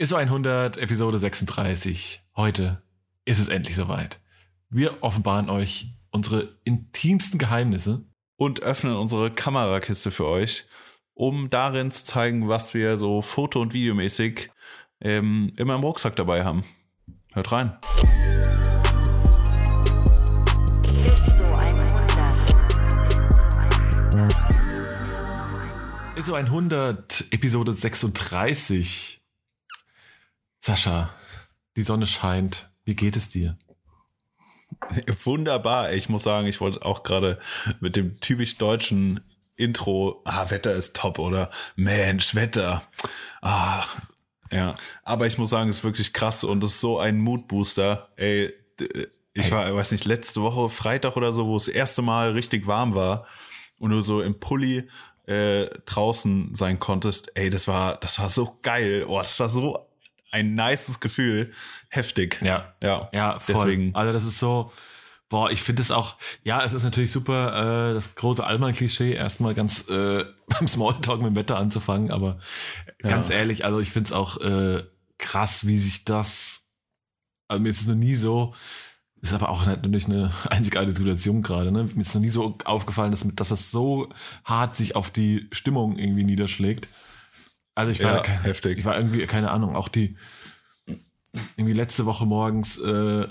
ISO 100, Episode 36. Heute ist es endlich soweit. Wir offenbaren euch unsere intimsten Geheimnisse. Und öffnen unsere Kamerakiste für euch, um darin zu zeigen, was wir so foto- und videomäßig ähm, immer im Rucksack dabei haben. Hört rein. ISO 100, Episode 36. Sascha, die Sonne scheint. Wie geht es dir? Wunderbar. Ich muss sagen, ich wollte auch gerade mit dem typisch deutschen Intro, ah, Wetter ist top oder Mensch, Wetter. Ah, ja. Aber ich muss sagen, es ist wirklich krass und es ist so ein Moodbooster. Ey, ich war, weiß nicht, letzte Woche, Freitag oder so, wo es das erste Mal richtig warm war und du so im Pulli äh, draußen sein konntest. Ey, das war, das war so geil. Oh, das war so ein nices Gefühl. Heftig. Ja. Ja. Ja, voll. Deswegen. Also das ist so, boah, ich finde es auch, ja, es ist natürlich super, äh, das große Allmann-Klischee, erstmal ganz äh, beim Smalltalk mit dem Wetter anzufangen, aber ganz Ja. ehrlich, also ich finde es auch äh, krass, wie sich das, also mir ist es noch nie so, ist aber auch natürlich eine einzigartige Situation gerade, ne? Mir ist noch nie so aufgefallen, dass, dass das so hart sich auf die Stimmung irgendwie niederschlägt. Also ich war, Ja, ke- heftig. ich war irgendwie, keine Ahnung, auch die, irgendwie letzte Woche morgens äh,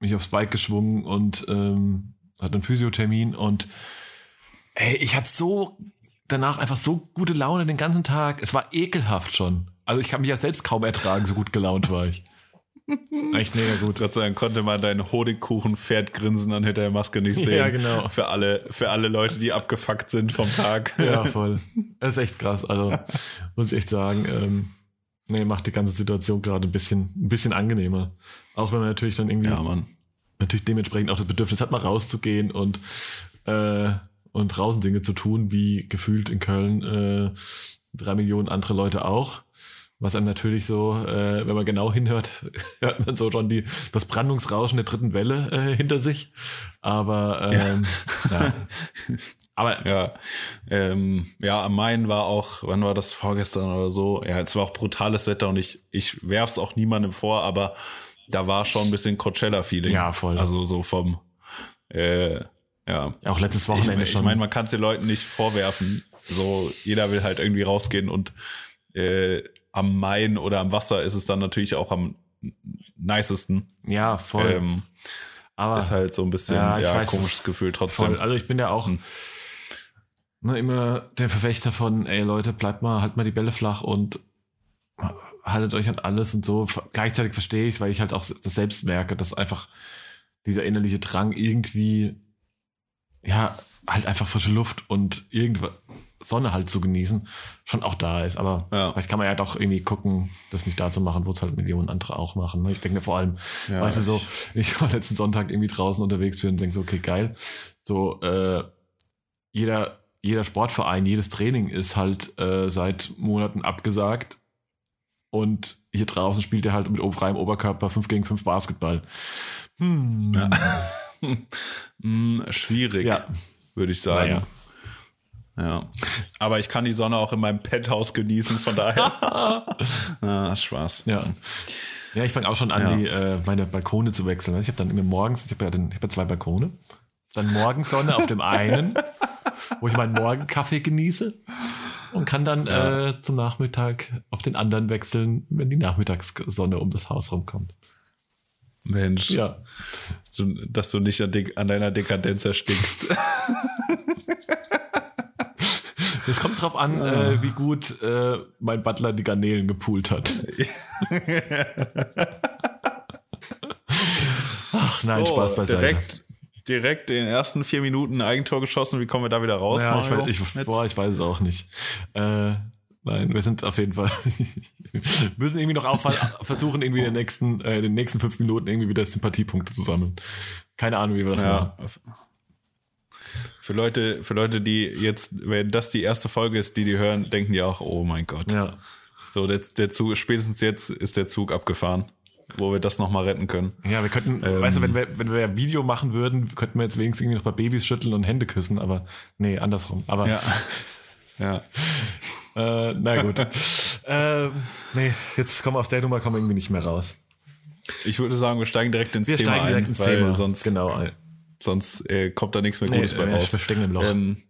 mich aufs Bike geschwungen und ähm, hatte einen Physiothermin und ey, ich hatte so danach einfach so gute Laune den ganzen Tag. Es war ekelhaft schon. Also ich kann mich ja selbst kaum ertragen, so gut gelaunt war ich. Echt mega gut. Gott sei Dank konnte man dein Honigkuchen-Pferd grinsen dann hinter der Maske nicht sehen. Ja, genau. Für alle, für alle Leute, die abgefuckt sind vom Tag. Ja, voll. Das ist echt krass. Also muss ich echt sagen, ähm, nee, macht die ganze Situation gerade ein bisschen, ein bisschen angenehmer. Auch wenn man natürlich dann irgendwie Ja, Mann. natürlich dementsprechend auch das Bedürfnis hat, mal rauszugehen und, äh, und draußen Dinge zu tun, wie gefühlt in Köln äh, drei Millionen andere Leute auch. Was einem natürlich so, äh, wenn man genau hinhört, hört man so schon die, das Brandungsrauschen der dritten Welle äh, hinter sich. Aber ähm, ja. Aber Ja, ähm, ja, am Main war auch, wann war das vorgestern oder so? Ja, es war auch brutales Wetter und ich, ich werf's auch niemandem vor, aber da war schon ein bisschen Coachella-Feeling. Ja, voll. Also so vom, äh, ja. auch letztes Ich, Wochenende ich schon. meine, man kann es den Leuten nicht vorwerfen. So, jeder will halt irgendwie rausgehen und äh, am Main oder am Wasser ist es dann natürlich auch am nicesten. ja, voll. Ähm, aber ist halt so ein bisschen Ja, ja, weiß, komisches Gefühl trotzdem. Voll. Also ich bin ja auch Hm. ne, immer der Verfechter von, ey Leute, bleibt mal, halt mal die Bälle flach und haltet euch an alles und so. Gleichzeitig verstehe ich weil ich halt auch das selbst merke, dass einfach dieser innerliche Drang irgendwie, ja, halt einfach frische Luft und irgendwas, Sonne halt zu genießen, schon auch da ist. Aber Ja. vielleicht kann man ja doch irgendwie gucken, das nicht da zu machen, wo es halt Millionen andere auch machen. ne? Ich denke mir vor allem, Ja, weißt du so, ich war letzten Sonntag irgendwie draußen unterwegs bin und denke so, okay, geil. So, äh, jeder, jeder Sportverein, jedes Training ist halt äh, seit Monaten abgesagt. Und hier draußen spielt er halt mit freiem Oberkörper 5 gegen 5 Basketball. Hm. Ja. Hm, schwierig, würde ich sagen. Ja. Aber ich kann die Sonne auch in meinem Penthouse genießen, von daher. ah, Spaß. Ja. Ja, ich fange auch schon an, Ja. die, äh, meine Balkone zu wechseln. Ich habe dann immer morgens, ich habe ja, den- ich hab ja zwei Balkone. Dann Morgensonne auf dem einen, wo ich meinen Morgenkaffee genieße. Und kann dann Ja. äh, zum Nachmittag auf den anderen wechseln, wenn die Nachmittagssonne um das Haus rumkommt. Mensch, Ja. dass, du, dass du nicht an, an deiner Dekadenz erstickst. Es kommt drauf an, äh, wie gut äh, mein Butler die Garnelen gepoolt hat. Ach, nein, So, Spaß beiseite. Direkt, direkt in den ersten vier Minuten ein Eigentor geschossen. Wie kommen wir da wieder raus? Ja, ich, weiß, ich, boah, ich weiß es auch nicht. Äh, nein, wir sind auf jeden Fall müssen irgendwie noch versuchen, irgendwie in den nächsten, äh, in den nächsten fünf Minuten irgendwie wieder Sympathiepunkte zu sammeln. Keine Ahnung, wie wir das machen. Für Leute, für Leute, die jetzt, wenn das die erste Folge ist, die die hören, denken die auch, oh mein Gott. Ja. So, der, der Zug, spätestens jetzt ist der Zug abgefahren, wo wir das nochmal retten können. Ja, wir könnten, Ähm. weißt du, wenn wir, wenn wir ein Video machen würden, könnten wir jetzt wenigstens irgendwie noch bei Babys schütteln und Hände küssen, aber nee, andersrum. Aber Ja. ja. Äh, na gut. Ähm, nee, jetzt kommen aus der Nummer kommen wir irgendwie nicht mehr raus. Ich würde sagen, wir steigen direkt ins Wir Thema steigen direkt ein, ins Thema. sonst, genau. Sonst äh, kommt da nichts mehr Nee, Gutes bei äh, raus. wir stecken im Loch. Ähm,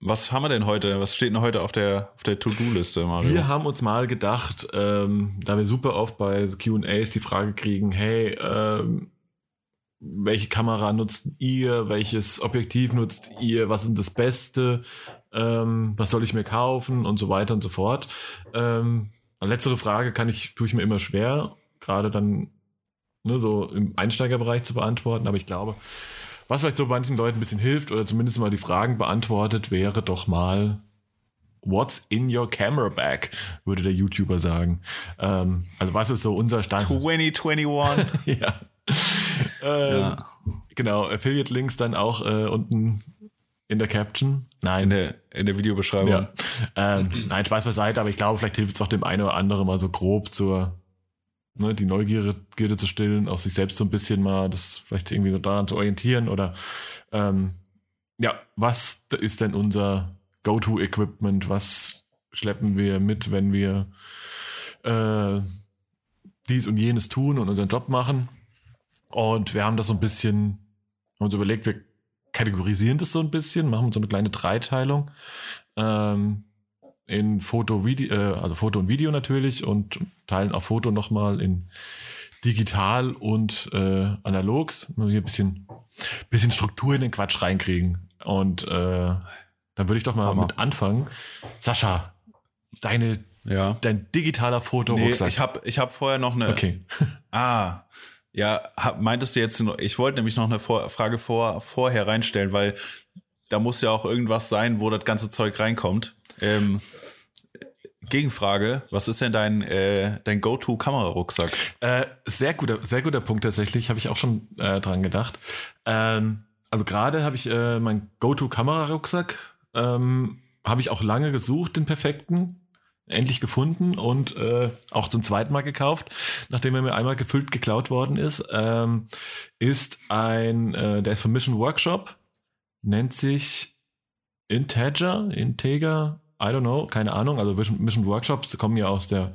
was haben wir denn heute? Was steht denn heute auf der, auf der To-Do-Liste, Mario? Wir haben uns mal gedacht, ähm, da wir super oft bei QAs die Frage kriegen, hey, ähm, welche Kamera nutzt ihr, welches Objektiv nutzt ihr, was ist das Beste, ähm, was soll ich mir kaufen und so weiter und so fort. Ähm, letztere Frage kann ich, tue ich mir immer schwer, gerade dann ne, so im Einsteigerbereich zu beantworten, aber ich glaube, was vielleicht so manchen Leuten ein bisschen hilft oder zumindest mal die Fragen beantwortet, wäre doch mal What's in your camera bag, würde der YouTuber sagen. Ähm, also was ist so unser Stand? 2021. ja. Ähm, Ja. Genau, Affiliate-Links dann auch äh, unten in der Caption. Nein, in, der, in der Videobeschreibung. ja. ähm, nein, Spaß beiseite, aber ich glaube, vielleicht hilft es auch dem einen oder anderen mal so grob zur, ne, die Neugierde Gierde zu stillen, auch sich selbst so ein bisschen mal das vielleicht irgendwie so daran zu orientieren oder ähm, ja, was ist denn unser Go-To-Equipment? Was schleppen wir mit, wenn wir äh, dies und jenes tun und unseren Job machen? Und wir haben das so ein bisschen haben uns überlegt, wir kategorisieren das so ein bisschen, machen so eine kleine Dreiteilung ähm, in Foto, Video, äh, also Foto und Video natürlich und teilen auch Foto nochmal in digital und äh, analogs. Nur hier ein bisschen, bisschen Struktur in den Quatsch reinkriegen. Und äh, dann würde ich doch mal Hammer. mit anfangen. Sascha, deine, Ja. dein digitaler Nee, Fotorucksack. ich habe ich hab vorher noch eine. okay. Ah, ja, hab, meintest du jetzt, ich wollte nämlich noch eine vor, Frage vor, vorher reinstellen, weil da muss ja auch irgendwas sein, wo das ganze Zeug reinkommt. Ähm, Gegenfrage, was ist denn dein, äh, dein Go-To-Kamerarucksack? Äh, sehr guter, sehr guter Punkt tatsächlich, habe ich auch schon äh, dran gedacht. Ähm, also gerade habe ich äh, mein Go-To-Kamerarucksack, ähm, habe ich auch lange gesucht, den perfekten, endlich gefunden und äh, auch zum zweiten Mal gekauft, nachdem er mir einmal gefüllt geklaut worden ist. Ähm, ist ein, äh, der ist von Mission Workshop, nennt sich Integer, Integer, I don't know, keine Ahnung. Also Mission, Workshops kommen ja aus der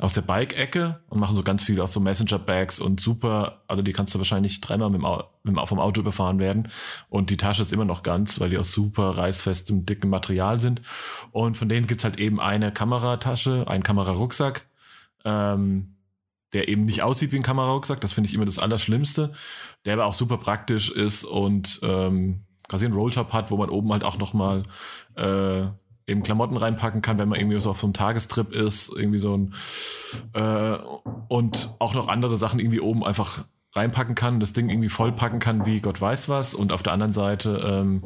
aus der Bike-Ecke und machen so ganz viel aus so Messenger-Bags und super, also die kannst du wahrscheinlich dreimal mit dem, mit vom Auto überfahren werden. Und die Tasche ist immer noch ganz, weil die aus super reißfestem, dicken Material sind. Und von denen gibt's halt eben eine Kameratasche, einen Kamerarucksack, ähm, der eben nicht aussieht wie ein Kamerarucksack, das finde ich immer das Allerschlimmste, der aber auch super praktisch ist und ähm, quasi einen Rolltop hat, wo man oben halt auch nochmal äh, eben Klamotten reinpacken kann, wenn man irgendwie so auf so einem Tagestrip ist, irgendwie so ein äh, und auch noch andere Sachen irgendwie oben einfach reinpacken kann, das Ding irgendwie vollpacken kann, wie Gott weiß was. Und auf der anderen Seite, ähm,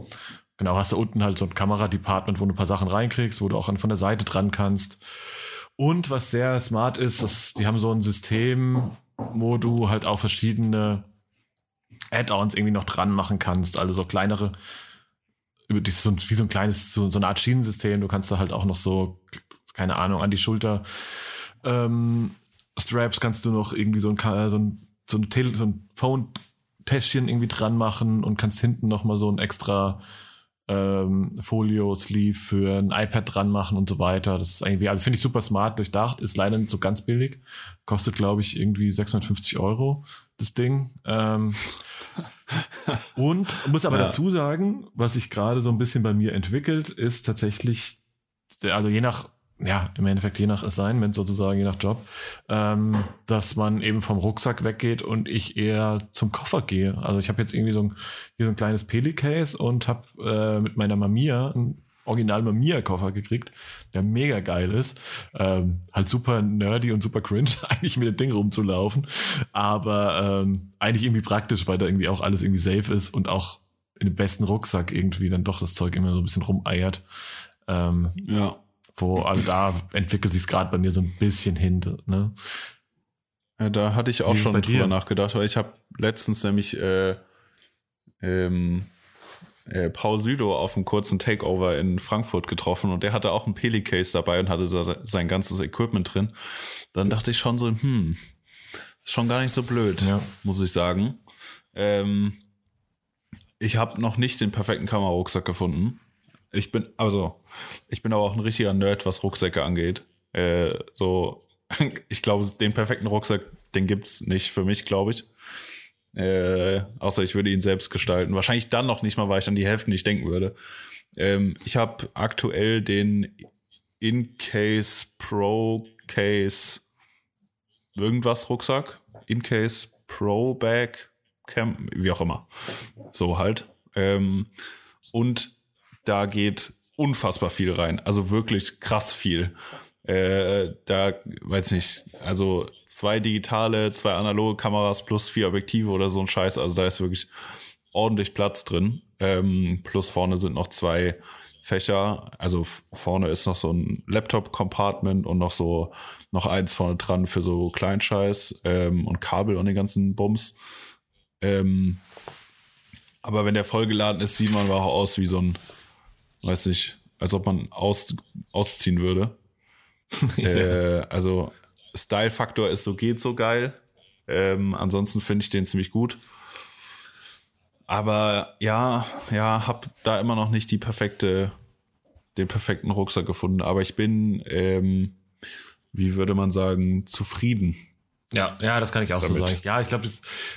genau, hast du unten halt so ein Kameradepartment, wo du ein paar Sachen reinkriegst, wo du auch von der Seite dran kannst. Und was sehr smart ist, das, die haben so ein System, wo du halt auch verschiedene Add-ons irgendwie noch dran machen kannst, also so kleinere über die, so, ein- wie so ein kleines, so, so eine Art Schienensystem. Du kannst da halt auch noch so, keine Ahnung, an die Schulter ähm, Straps kannst du noch irgendwie so ein, so ein, so ein, Tele so ein Phone-Täschchen irgendwie dran machen und kannst hinten noch mal so ein extra ähm, Folio-Sleeve für ein iPad dran machen und so weiter. Das ist irgendwie, also finde ich super smart durchdacht, ist leider nicht so ganz billig. Kostet, glaube ich, irgendwie 650 Euro, das Ding. Ähm, und muss aber Ja. dazu sagen, was sich gerade so ein bisschen bei mir entwickelt, ist tatsächlich, also je nach, ja, im Endeffekt je nach Assignment sozusagen, je nach Job, ähm, dass man eben vom Rucksack weggeht und ich eher zum Koffer gehe. Also ich habe jetzt irgendwie so ein, hier so ein kleines Pelicase und habe äh, mit meiner Mamiya einen original Mamiya-Koffer gekriegt, der mega geil ist. Ähm, halt super nerdy und super cringe, eigentlich mit dem Ding rumzulaufen. Aber ähm, eigentlich irgendwie praktisch, weil da irgendwie auch alles irgendwie safe ist und auch in dem besten Rucksack irgendwie dann doch das Zeug immer so ein bisschen rumeiert. Ähm, Ja. wo, also da entwickelt sich gerade bei mir so ein bisschen hin. Ne? Ja, da hatte ich auch es schon drüber dir? nachgedacht, weil ich habe letztens nämlich äh, ähm, äh, Paul Südo auf einem kurzen Takeover in Frankfurt getroffen und der hatte auch ein Pelicase dabei und hatte sein ganzes Equipment drin. Dann dachte ich schon so, hm, ist schon gar nicht so blöd, Ja. muss ich sagen. Ähm, ich habe noch nicht den perfekten Kamerarucksack gefunden. Ich bin, also, ich bin aber auch ein richtiger Nerd, was Rucksäcke angeht. Äh, so, ich glaube, den perfekten Rucksack, den gibt's nicht für mich, glaube ich. Äh, außer ich würde ihn selbst gestalten. Wahrscheinlich dann noch nicht mal, weil ich an die Hälfte nicht denken würde. Ähm, ich habe aktuell den In-Case Pro Case irgendwas Rucksack. In-Case Pro Bag Cam, wie auch immer. So halt. Ähm, und da geht unfassbar viel rein. Also wirklich krass viel. Äh, da, weiß nicht, also zwei digitale, zwei analoge Kameras plus vier Objektive oder so ein Scheiß. Also da ist wirklich ordentlich Platz drin. Ähm, plus vorne sind noch zwei Fächer. Also vorne ist noch so ein Laptop-Compartment und noch so noch eins vorne dran für so Kleinscheiß ähm, und Kabel und den ganzen Bums. Ähm, aber wenn der vollgeladen ist, sieht man auch aus wie so ein, weiß nicht, als ob man aus, ausziehen würde. äh, also Style-Faktor ist so geht so geil. Ähm, ansonsten finde ich den ziemlich gut. Aber ja, ja, hab da immer noch nicht die perfekte, den perfekten Rucksack gefunden. Aber ich bin, ähm, wie würde man sagen, zufrieden. Ja, ja, das kann ich auch damit. so sagen. Ja, ich glaube,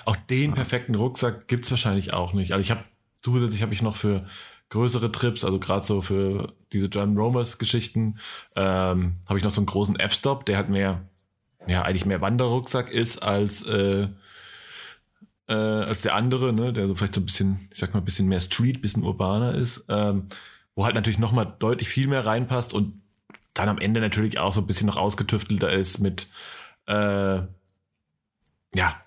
auch den perfekten Rucksack gibt's wahrscheinlich auch nicht. Also ich habe zusätzlich habe ich noch für größere Trips, also gerade so für diese John Romers Geschichten, ähm, habe ich noch so einen großen F-Stop, der hat mehr, ja, eigentlich mehr Wanderrucksack ist als äh, äh, als der andere, ne, der so vielleicht so ein bisschen, ich sag mal, ein bisschen mehr Street, bisschen urbaner ist, ähm, wo halt natürlich noch mal deutlich viel mehr reinpasst und dann am Ende natürlich auch so ein bisschen noch ausgetüftelter ist mit äh, ja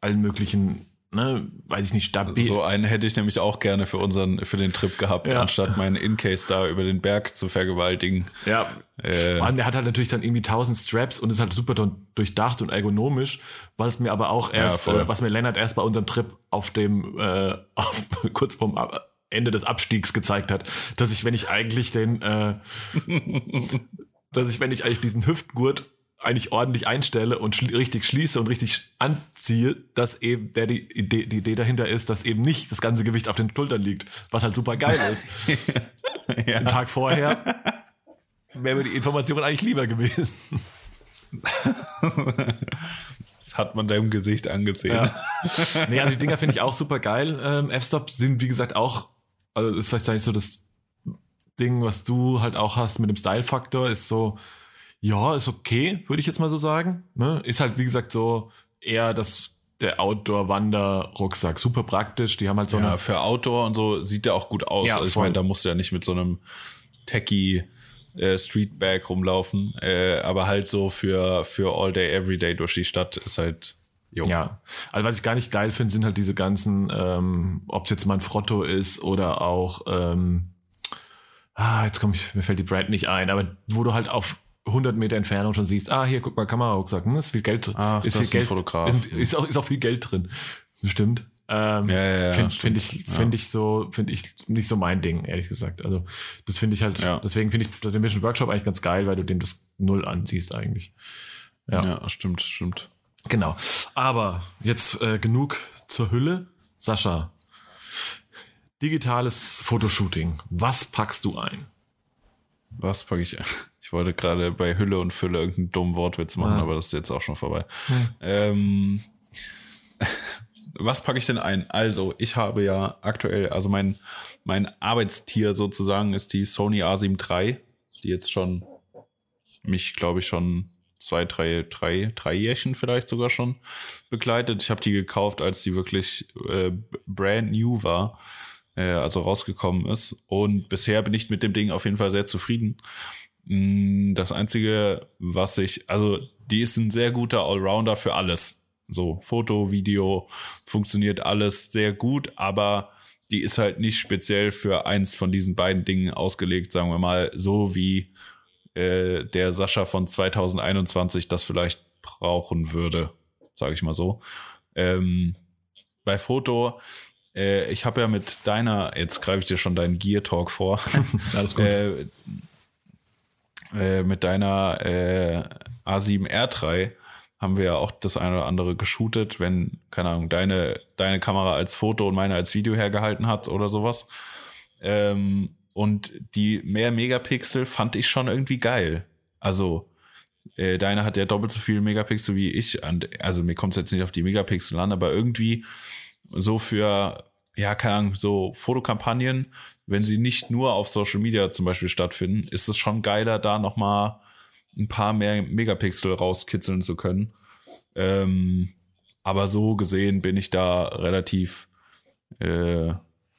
allen möglichen ne, weiß ich nicht, stabil. So einen hätte ich nämlich auch gerne für unseren, für den Trip gehabt, ja. anstatt meinen In-Case da über den Berg zu vergewaltigen. Ja. Äh. Vor allem, der hat halt natürlich dann irgendwie tausend Straps und ist halt super durchdacht und ergonomisch, was mir aber auch erst, ja, äh, was mir Lennart erst bei unserem Trip auf dem, äh, auf, kurz vorm Ende des Abstiegs gezeigt hat, dass ich, wenn ich eigentlich den, äh, dass ich, wenn ich eigentlich diesen Hüftgurt eigentlich ordentlich einstelle und schli richtig schließe und richtig anziehe, dass eben der die Idee, die Idee dahinter ist, dass eben nicht das ganze Gewicht auf den Schultern liegt, was halt super geil ist. ja. Den Tag vorher wäre mir die Information eigentlich lieber gewesen. Das hat man deinem Gesicht angesehen. Ja. Nee, also die Dinger finde ich auch super geil. Ähm, F-Stop sind, wie gesagt, auch, also ist vielleicht nicht so das Ding, was du halt auch hast mit dem Style-Faktor, ist so, ja, ist okay, würde ich jetzt mal so sagen. Ne? Ist halt, wie gesagt, so eher das der Outdoor-Wander-Rucksack. Super praktisch. Die haben halt so ja, für Outdoor und so sieht der auch gut aus. Ja, also ich meine, da musst du ja nicht mit so einem Techie äh, Streetbag rumlaufen. Äh, aber halt so für, für All Day, Everyday durch die Stadt ist halt. Jo. Ja, also was ich gar nicht geil finde, sind halt diese ganzen, ähm, ob es jetzt mal ein Frotto ist oder auch, ähm, ah, jetzt komme ich, mir fällt die Brand nicht ein, aber wo du halt auf 100 Meter Entfernung schon siehst, ah, hier, guck mal, Kamerarucksack, hm, ist viel Geld drin. Ach, ist viel Geld, Fotograf. Ist, ist, auch, ist auch viel Geld drin. Stimmt. Ähm, ja, ja, ja, finde find ich, find ich so, finde ich nicht so mein Ding, ehrlich gesagt. Also, das finde ich halt, deswegen finde ich den Mission Workshop eigentlich ganz geil, weil du dem das Null anziehst eigentlich. Ja, ja stimmt, stimmt. Genau. Aber jetzt äh, genug zur Hülle. Sascha, digitales Fotoshooting. Was packst du ein? Was packe ich ein? Ich wollte gerade bei Hülle und Fülle irgendeinen dummen Wortwitz machen, ah. aber das ist jetzt auch schon vorbei. Hm. Ähm, was packe ich denn ein? Also, ich habe ja aktuell, also mein, mein Arbeitstier sozusagen ist die Sony A7 III, die jetzt schon mich, glaube ich, schon zwei, drei, drei, drei Jährchen vielleicht sogar schon begleitet. Ich habe die gekauft, als die wirklich äh, brand new war, äh, also rausgekommen ist. Und bisher bin ich mit dem Ding auf jeden Fall sehr zufrieden. Mm, das Einzige, was ich, also die ist ein sehr guter Allrounder für alles. So, Foto, Video, funktioniert alles sehr gut, aber die ist halt nicht speziell für eins von diesen beiden Dingen ausgelegt, sagen wir mal, so wie äh, der Sascha von 2021 das vielleicht brauchen würde, sage ich mal so. Ähm, bei Foto, äh, ich habe ja mit deiner, jetzt greife ich dir schon deinen Gear Talk vor, Alles gut. Äh, äh, mit deiner äh, A7R3 haben wir ja auch das eine oder andere geshootet, wenn, keine Ahnung, deine, deine Kamera als Foto und meine als Video hergehalten hat oder sowas. Ähm, und die mehr Megapixel fand ich schon irgendwie geil. Also, äh, deine hat ja doppelt so viele Megapixel wie ich. Und, also mir kommt es jetzt nicht auf die Megapixel an, aber irgendwie so für, ja, keine Ahnung, so Fotokampagnen, wenn sie nicht nur auf Social Media zum Beispiel stattfinden, ist es schon geiler, da nochmal ein paar mehr Megapixel rauskitzeln zu können. Ähm, aber so gesehen bin ich da relativ, äh,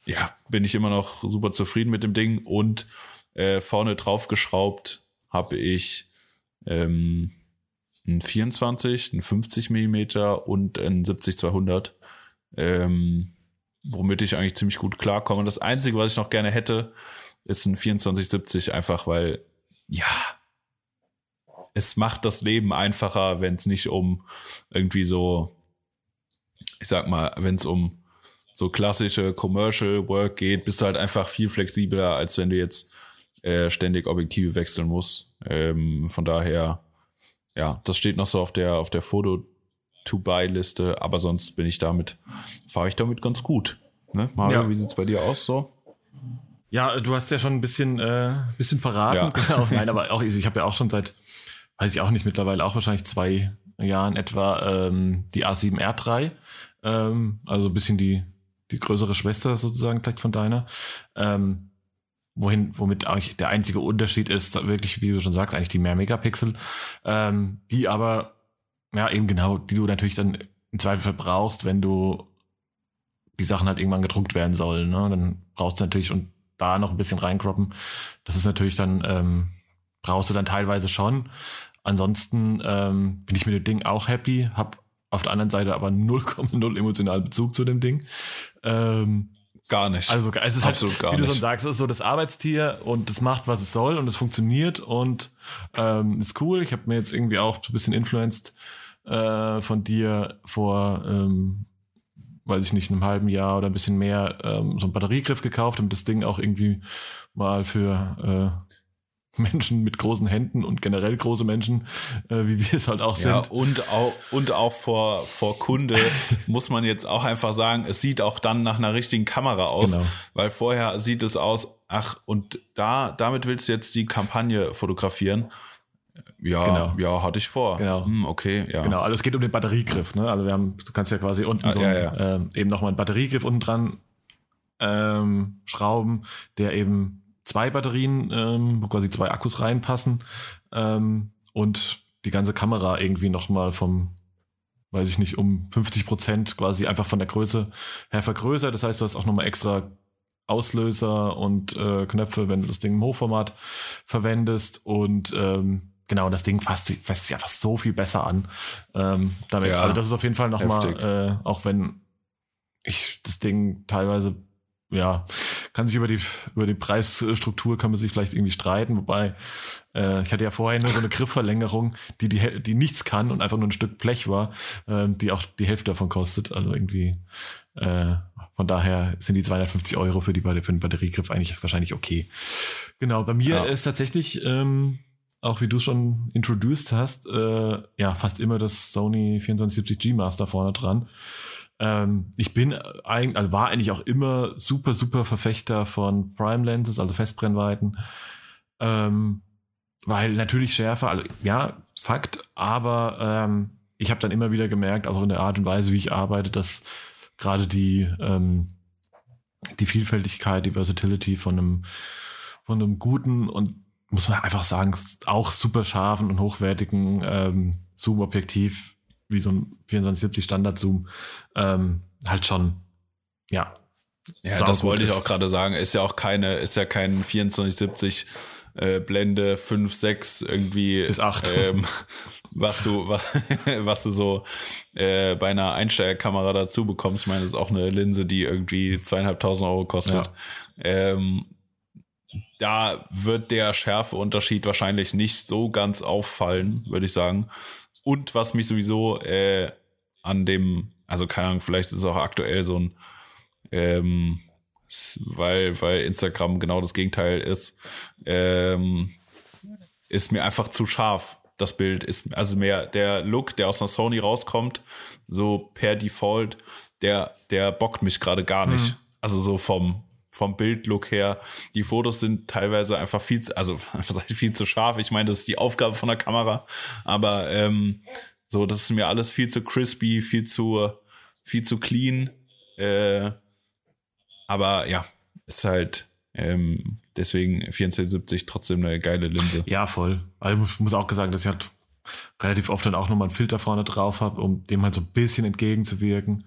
ja, bin ich immer noch super zufrieden mit dem Ding und äh, vorne drauf geschraubt habe ich ähm, ein 24, ein 50 Millimeter und ein 70-200, ähm, womit ich eigentlich ziemlich gut klarkomme. Das Einzige, was ich noch gerne hätte, ist ein 24-70, einfach weil, ja, es macht das Leben einfacher, wenn es nicht um irgendwie so, ich sag mal, wenn es um so klassische Commercial Work geht, bist du halt einfach viel flexibler, als wenn du jetzt äh, ständig Objektive wechseln musst. Ähm, von daher, ja, das steht noch so auf der auf der Foto-to-Buy-Liste, aber sonst bin ich damit, fahre ich damit ganz gut. Ne? Mario, ja. wie sieht's bei dir aus so? Ja, du hast ja schon ein bisschen, äh, bisschen verraten. Ja. Genau. Nein, aber auch ich habe ja auch schon seit weiß ich auch nicht, mittlerweile auch wahrscheinlich zwei Jahren etwa ähm, die A7R3. Ähm, also ein bisschen die, die größere Schwester sozusagen vielleicht von deiner. Ähm, wohin, womit eigentlich der einzige Unterschied ist, wirklich, wie du schon sagst, eigentlich die mehr Megapixel, ähm, die aber, ja, eben genau, die du natürlich dann im Zweifel brauchst, wenn du die Sachen halt irgendwann gedruckt werden sollen. Ne? Dann brauchst du natürlich und da noch ein bisschen reinkroppen. Das ist natürlich dann, ähm, brauchst du dann teilweise schon. Ansonsten ähm, bin ich mit dem Ding auch happy, hab auf der anderen Seite aber 0,0 emotionalen Bezug zu dem Ding. Ähm, gar nicht. Also es ist halt, Absolut halt, gar wie du schon sagst, es ist so das Arbeitstier und es macht, was es soll und es funktioniert und ähm, ist cool. Ich habe mir jetzt irgendwie auch so ein bisschen influenced äh, von dir vor, ähm, weiß ich nicht, einem halben Jahr oder ein bisschen mehr ähm, so einen Batteriegriff gekauft, damit das Ding auch irgendwie mal für äh, Menschen mit großen Händen und generell große Menschen, äh, wie wir es halt auch sind. Ja, und auch, und auch vor, vor Kunde muss man jetzt auch einfach sagen, es sieht auch dann nach einer richtigen Kamera aus, genau. weil vorher sieht es aus, ach, und da, damit willst du jetzt die Kampagne fotografieren. Ja, genau. ja, hatte ich vor. Genau. Hm, okay, ja. Genau, also es geht um den Batteriegriff, ne? Also wir haben, du kannst ja quasi unten ah, so ja, ja. Ähm, eben nochmal einen Batteriegriff unten dran ähm, schrauben, der eben zwei Batterien, ähm, wo quasi zwei Akkus reinpassen ähm, und die ganze Kamera irgendwie nochmal vom, weiß ich nicht, um 50 Prozent quasi einfach von der Größe her vergrößert. Das heißt, du hast auch nochmal extra Auslöser und äh, Knöpfe, wenn du das Ding im Hochformat verwendest und ähm, genau, das Ding fasst, fasst sich einfach so viel besser an. Ähm, damit, ja, also das ist auf jeden Fall nochmal, äh, auch wenn ich das Ding teilweise ja, kann sich über die, über die Preisstruktur kann man sich vielleicht irgendwie streiten, wobei äh, ich hatte ja vorher nur so eine Griffverlängerung, die, die, die nichts kann und einfach nur ein Stück Blech war, äh, die auch die Hälfte davon kostet. Also irgendwie, äh, von daher sind die 250 Euro für, die, für den Batteriegriff eigentlich wahrscheinlich okay. Genau, bei mir ja. ist tatsächlich, ähm, auch wie du schon introduced hast, äh, ja, fast immer das Sony 2470G Master vorne dran. Ähm, ich bin eigentlich, also war eigentlich auch immer super, super Verfechter von Prime Lenses, also Festbrennweiten. Ähm, weil natürlich schärfer, also ja, Fakt, aber ähm, ich habe dann immer wieder gemerkt, auch in der Art und Weise, wie ich arbeite, dass gerade die, ähm, die Vielfältigkeit, die Versatility von einem, von einem guten und muss man einfach sagen, auch super scharfen und hochwertigen ähm, Zoom-Objektiv wie so ein 2470 Standard-Zoom, ähm, halt schon, ja. Ja, das wollte ich auch gerade sagen. Ist ja auch keine, ist ja kein 2470 äh, Blende 5, 6 irgendwie. Bis 8. Ähm, was du, was, was du so äh, bei einer Einsteigerkamera dazu bekommst. Ich meine, das ist auch eine Linse, die irgendwie zweieinhalbtausend Euro kostet. Ja. Ähm, da wird der Schärfeunterschied wahrscheinlich nicht so ganz auffallen, würde ich sagen. Und was mich sowieso äh, an dem, also keine Ahnung, vielleicht ist es auch aktuell so ein, ähm, weil, weil Instagram genau das Gegenteil ist, ähm, ist mir einfach zu scharf. Das Bild ist, also mehr der Look, der aus einer Sony rauskommt, so per Default, der, der bockt mich gerade gar nicht. Mhm. Also so vom, vom Bildlook her. Die Fotos sind teilweise einfach viel zu, also viel zu scharf. Ich meine, das ist die Aufgabe von der Kamera. Aber ähm, so, das ist mir alles viel zu crispy, viel zu, viel zu clean. Äh, aber ja, ist halt ähm, deswegen 2470 trotzdem eine geile Linse. Ja, voll. Also ich muss auch sagen, dass ich halt relativ oft dann auch nochmal einen Filter vorne drauf habe, um dem halt so ein bisschen entgegenzuwirken.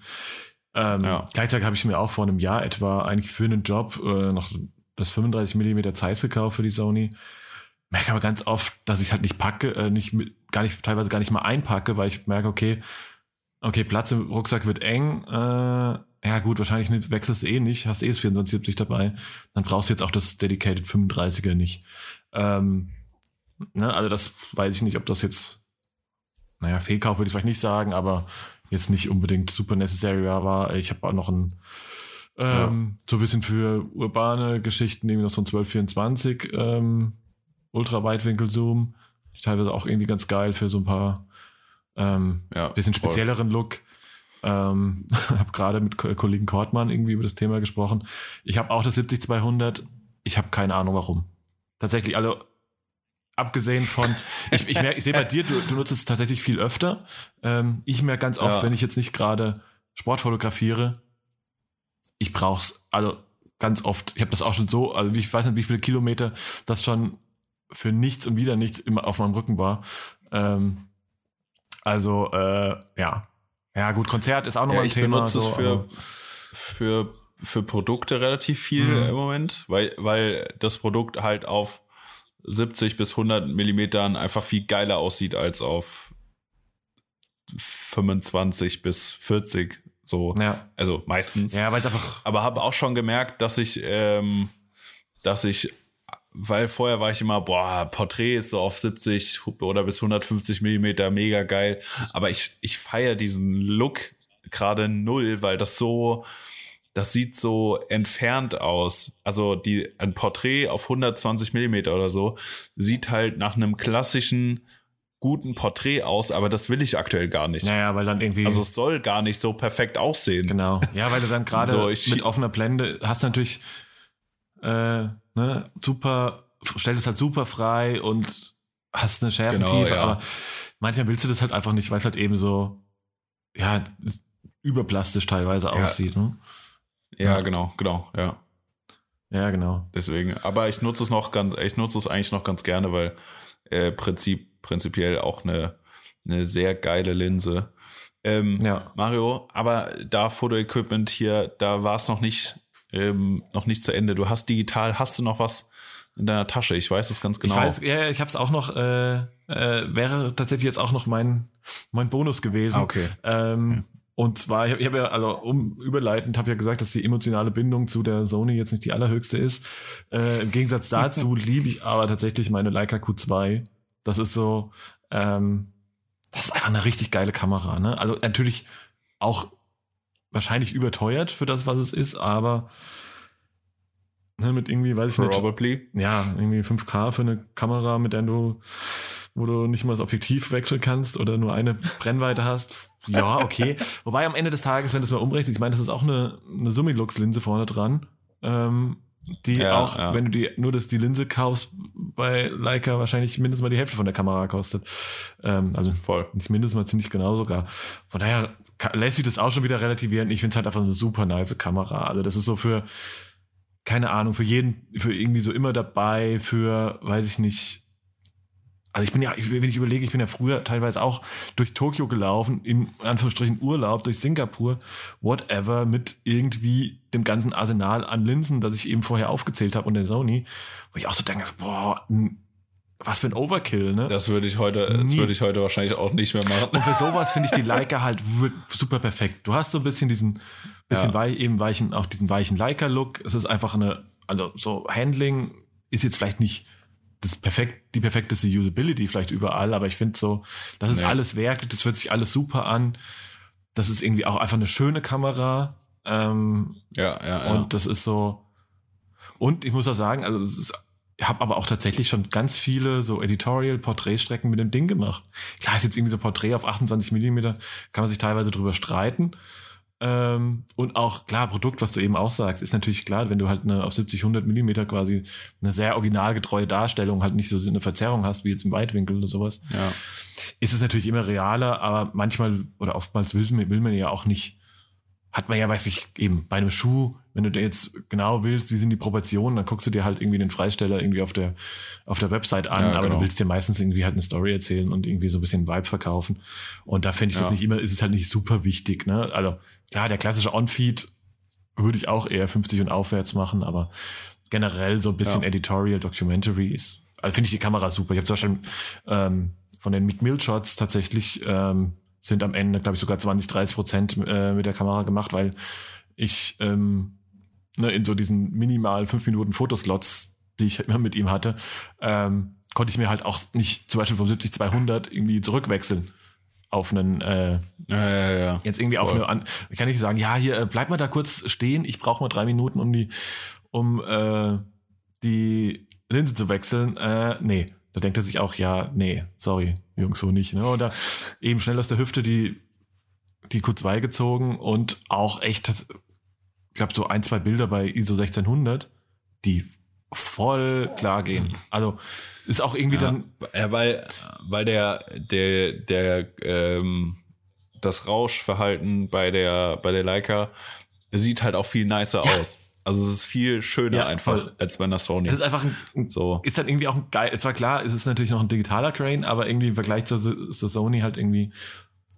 Ähm, ja. Gleichzeitig habe ich mir auch vor einem Jahr etwa eigentlich für einen Job äh, noch das 35 mm Zeiss gekauft für die Sony. Merke aber ganz oft, dass ich es halt nicht packe, äh, nicht mit, gar nicht, teilweise gar nicht mal einpacke, weil ich merke, okay, okay, Platz im Rucksack wird eng, äh, ja gut, wahrscheinlich wechselst du eh nicht, hast eh das 2470 dabei, dann brauchst du jetzt auch das Dedicated 35er nicht. Ähm, ne, also das weiß ich nicht, ob das jetzt, naja, Fehlkauf würde ich vielleicht nicht sagen, aber jetzt nicht unbedingt super necessary war. Ich habe auch noch ein ähm, ja. so ein bisschen für urbane Geschichten, irgendwie noch so ein 1224 ähm, Ultra-Weitwinkel-Zoom. Teilweise auch irgendwie ganz geil für so ein paar ähm, ja, bisschen spezielleren voll. Look. Ähm, habe gerade mit Kollegen Kortmann irgendwie über das Thema gesprochen. Ich habe auch das 70-200. Ich habe keine Ahnung warum. Tatsächlich, also abgesehen von, ich, ich, ich sehe bei dir, du, du nutzt es tatsächlich viel öfter. Ähm, ich merke ganz oft, ja. wenn ich jetzt nicht gerade Sport fotografiere, ich brauch's, also ganz oft. Ich habe das auch schon so, also ich weiß nicht, wie viele Kilometer das schon für nichts und wieder nichts immer auf meinem Rücken war. Ähm, also, äh, ja. Ja, gut, Konzert ist auch nochmal ja, ein Thema. Ich benutze so, es für, für, für Produkte relativ viel mhm. im Moment, weil, weil das Produkt halt auf 70 bis 100 Millimetern einfach viel geiler aussieht als auf 25 bis 40 so. Ja. Also meistens. Ja, weil es einfach. Aber habe auch schon gemerkt, dass ich, ähm, dass ich, weil vorher war ich immer, boah, Porträt ist so auf 70 oder bis 150 Millimeter mega geil. Aber ich, ich feiere diesen Look gerade null, weil das so, das sieht so entfernt aus. Also die, ein Porträt auf 120 Millimeter oder so sieht halt nach einem klassischen guten Porträt aus, aber das will ich aktuell gar nicht. Naja, weil dann irgendwie. Also es soll gar nicht so perfekt aussehen. Genau. Ja, weil du dann gerade so, mit offener Blende hast natürlich äh, ne, super, stellst es halt super frei und hast eine Schärfentiefe, genau, ja. aber manchmal willst du das halt einfach nicht, weil es halt eben so, ja, überplastisch teilweise ja. aussieht. Ne? Ja, genau, genau, ja. Ja, genau. Deswegen. Aber ich nutze es noch ganz, ich nutze es eigentlich noch ganz gerne, weil äh, Prinzip, prinzipiell auch eine, eine sehr geile Linse. Ähm, ja. Mario, aber da Foto-Equipment hier, da war es noch nicht, ähm, noch nicht zu Ende. Du hast digital, hast du noch was in deiner Tasche? Ich weiß es ganz genau. Ich weiß, ja, ich habe es auch noch, äh, äh, wäre tatsächlich jetzt auch noch mein, mein Bonus gewesen. Ah, okay. Ähm, okay. Und zwar, ich habe hab ja, also um überleitend, habe ja gesagt, dass die emotionale Bindung zu der Sony jetzt nicht die allerhöchste ist. Äh, Im Gegensatz dazu liebe ich aber tatsächlich meine Leica Q2. Das ist so, ähm, das ist einfach eine richtig geile Kamera. Ne? Also natürlich auch wahrscheinlich überteuert für das, was es ist, aber ne, mit irgendwie, weiß ich Probably. nicht. Ja, irgendwie 5K für eine Kamera, mit der du wo du nicht mal das Objektiv wechseln kannst oder nur eine Brennweite hast. Ja, okay. Wobei am Ende des Tages, wenn du es mal umrechnest, ich meine, das ist auch eine, eine Summilux-Linse vorne dran. Ähm, die ja, auch, ja. wenn du die, nur das, die Linse kaufst, bei Leica wahrscheinlich mindestens mal die Hälfte von der Kamera kostet. Ähm, also voll. Nicht mindestens mal ziemlich genau sogar. Von daher lässt sich das auch schon wieder relativieren. Ich finde es halt einfach eine super nice Kamera. Also das ist so für, keine Ahnung, für jeden, für irgendwie so immer dabei, für, weiß ich nicht, also ich bin ja, wenn ich überlege, ich bin ja früher teilweise auch durch Tokio gelaufen, in Anführungsstrichen Urlaub, durch Singapur, whatever, mit irgendwie dem ganzen Arsenal an Linsen, das ich eben vorher aufgezählt habe und der Sony, wo ich auch so denke, boah, was für ein Overkill, ne? Das würde ich heute, das würde ich heute wahrscheinlich auch nicht mehr machen. Und für sowas finde ich die Leica halt super perfekt. Du hast so ein bisschen diesen, bisschen ja. weich, eben weichen, auch diesen weichen Leica-Look. Es ist einfach eine, also so Handling ist jetzt vielleicht nicht das perfekt, die perfekteste Usability vielleicht überall, aber ich finde so, das ist nee. alles Werk, das fühlt sich alles super an. Das ist irgendwie auch einfach eine schöne Kamera. Ähm, ja, ja, ja. Und das ist so. Und ich muss auch sagen, also das ist, ich habe aber auch tatsächlich schon ganz viele so Editorial-Porträtstrecken mit dem Ding gemacht. Klar ist jetzt irgendwie so Porträt auf 28 Millimeter, kann man sich teilweise drüber streiten. Ähm, und auch, klar, Produkt, was du eben auch sagst, ist natürlich klar, wenn du halt eine auf 70, 100 Millimeter quasi eine sehr originalgetreue Darstellung halt nicht so eine Verzerrung hast, wie jetzt im Weitwinkel oder sowas, Ja. ist es natürlich immer realer, aber manchmal oder oftmals will will man ja auch nicht, hat man ja, weiß ich, eben bei einem Schuh, wenn du dir jetzt genau willst, wie sind die Proportionen, dann guckst du dir halt irgendwie den Freisteller irgendwie auf der, auf der Website an, Ja, aber genau. du willst dir meistens irgendwie halt eine Story erzählen und irgendwie so ein bisschen Vibe verkaufen. Und da finde ich das Ja. nicht immer, ist es halt nicht super wichtig, ne? Also, klar, der klassische On-Feed würde ich auch eher 50 und aufwärts machen, aber generell so ein bisschen Ja. Editorial Documentary ist, also finde ich die Kamera super. Ich habe zum Beispiel ähm, von den Mick Mill Shots tatsächlich ähm, sind am Ende, glaube ich, sogar 20, 30 Prozent äh, mit der Kamera gemacht, weil ich ähm, ne, in so diesen minimal fünf Minuten Fotoslots, die ich immer mit ihm hatte, ähm, konnte ich mir halt auch nicht zum Beispiel vom 70-200 irgendwie zurückwechseln auf einen äh, Ja, ja, ja. jetzt irgendwie auf Voll. eine an ich kann nicht sagen, ja, hier äh, bleib mal da kurz stehen, ich brauche mal drei Minuten, um die um äh, die Linse zu wechseln. Äh, nee, da denkt er sich auch, ja, nee, sorry, Jungs, so nicht. Ne? Oder eben schnell aus der Hüfte die die Q2 gezogen und auch echt, ich glaube, so ein, zwei Bilder bei ISO 1600, die voll klar gehen. Also ist auch irgendwie Ja, dann ja, weil, weil der, der, der, ähm, das Rauschverhalten bei der, bei der Leica sieht halt auch viel nicer Ja. aus. Also es ist viel schöner Ja, einfach voll. als bei einer Sony. es ist einfach ein, So. ist dann irgendwie auch ein geil. Zwar klar, es ist natürlich noch ein digitaler Crane, aber irgendwie im Vergleich zur, zur Sony halt irgendwie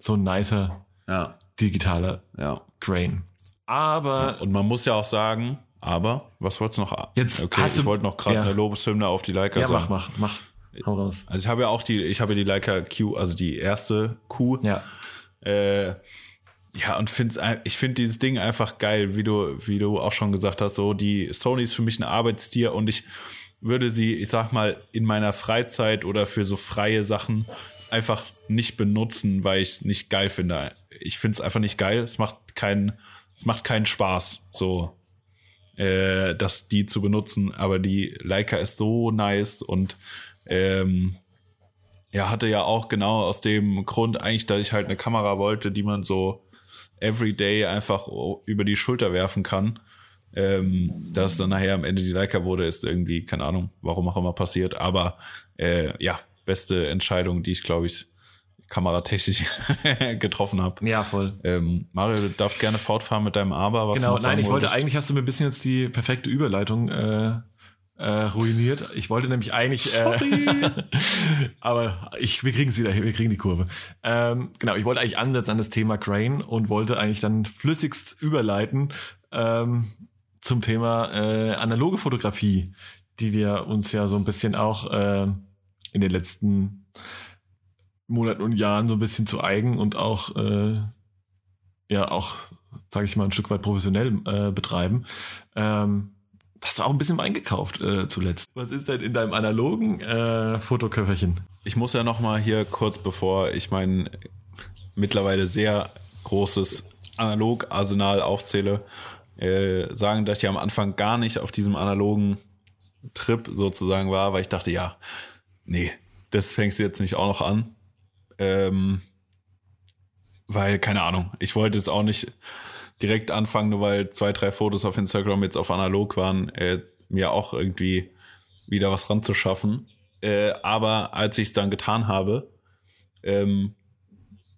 so ein nicer Ja, digitaler ja. Crane. Aber Und man muss ja auch sagen, aber, was wolltest du noch? Jetzt okay, ich wollte noch gerade eine Lobeshymne auf die Leica ja, sagen. mach, mach, mach. Hau raus. Also ich habe ja auch die, ich habe die Leica Q, also die erste Q. Ja. Äh, ja, und find's, ich finde dieses Ding einfach geil, wie du, wie du auch schon gesagt hast. So, die Sony ist für mich ein Arbeitstier und ich würde sie, ich sag mal, in meiner Freizeit oder für so freie Sachen einfach nicht benutzen, weil ich es nicht geil finde. Ich finde es einfach nicht geil. Es macht keinen, es macht keinen Spaß, so äh, das die zu benutzen. Aber die Leica ist so nice und ähm, ja, hatte ja auch genau aus dem Grund eigentlich, dass ich halt eine Kamera wollte, die man so everyday einfach über die Schulter werfen kann. Ähm, dass dann nachher am Ende die Leica wurde, ist irgendwie, keine Ahnung, warum auch immer passiert. Aber äh, ja, beste Entscheidung, die ich, glaube ich, kameratechnisch getroffen habe. Ja, voll. Ähm, Mario, du darfst gerne fortfahren mit deinem Aber. Was du Genau, nein, ich wollte wolltest. eigentlich, hast du mir ein bisschen jetzt die perfekte Überleitung äh, äh, ruiniert. Ich wollte nämlich eigentlich, äh, aber ich, wir kriegen es wieder, hin, wir kriegen die Kurve. Ähm, genau, ich wollte eigentlich ansetzen an das Thema Crane und wollte eigentlich dann flüssigst überleiten ähm, zum Thema äh, analoge Fotografie, die wir uns ja so ein bisschen auch äh, in den letzten Monaten und Jahren so ein bisschen zu eigen und auch äh, ja auch, sage ich mal, ein Stück weit professionell äh, betreiben. Ähm, hast du auch ein bisschen Wein gekauft äh, zuletzt. Was ist denn in deinem analogen äh, Fotoköfferchen? Ich muss ja noch mal hier kurz bevor ich mein mittlerweile sehr großes Analog-Arsenal aufzähle, äh, sagen, dass ich am Anfang gar nicht auf diesem analogen Trip sozusagen war, weil ich dachte, ja, nee, das fängst du jetzt nicht auch noch an. Ähm, weil, keine Ahnung, ich wollte jetzt auch nicht direkt anfangen, nur weil zwei, drei Fotos auf Instagram jetzt auf analog waren, äh, mir auch irgendwie wieder was ranzuschaffen. Äh, aber als ich es dann getan habe, ähm,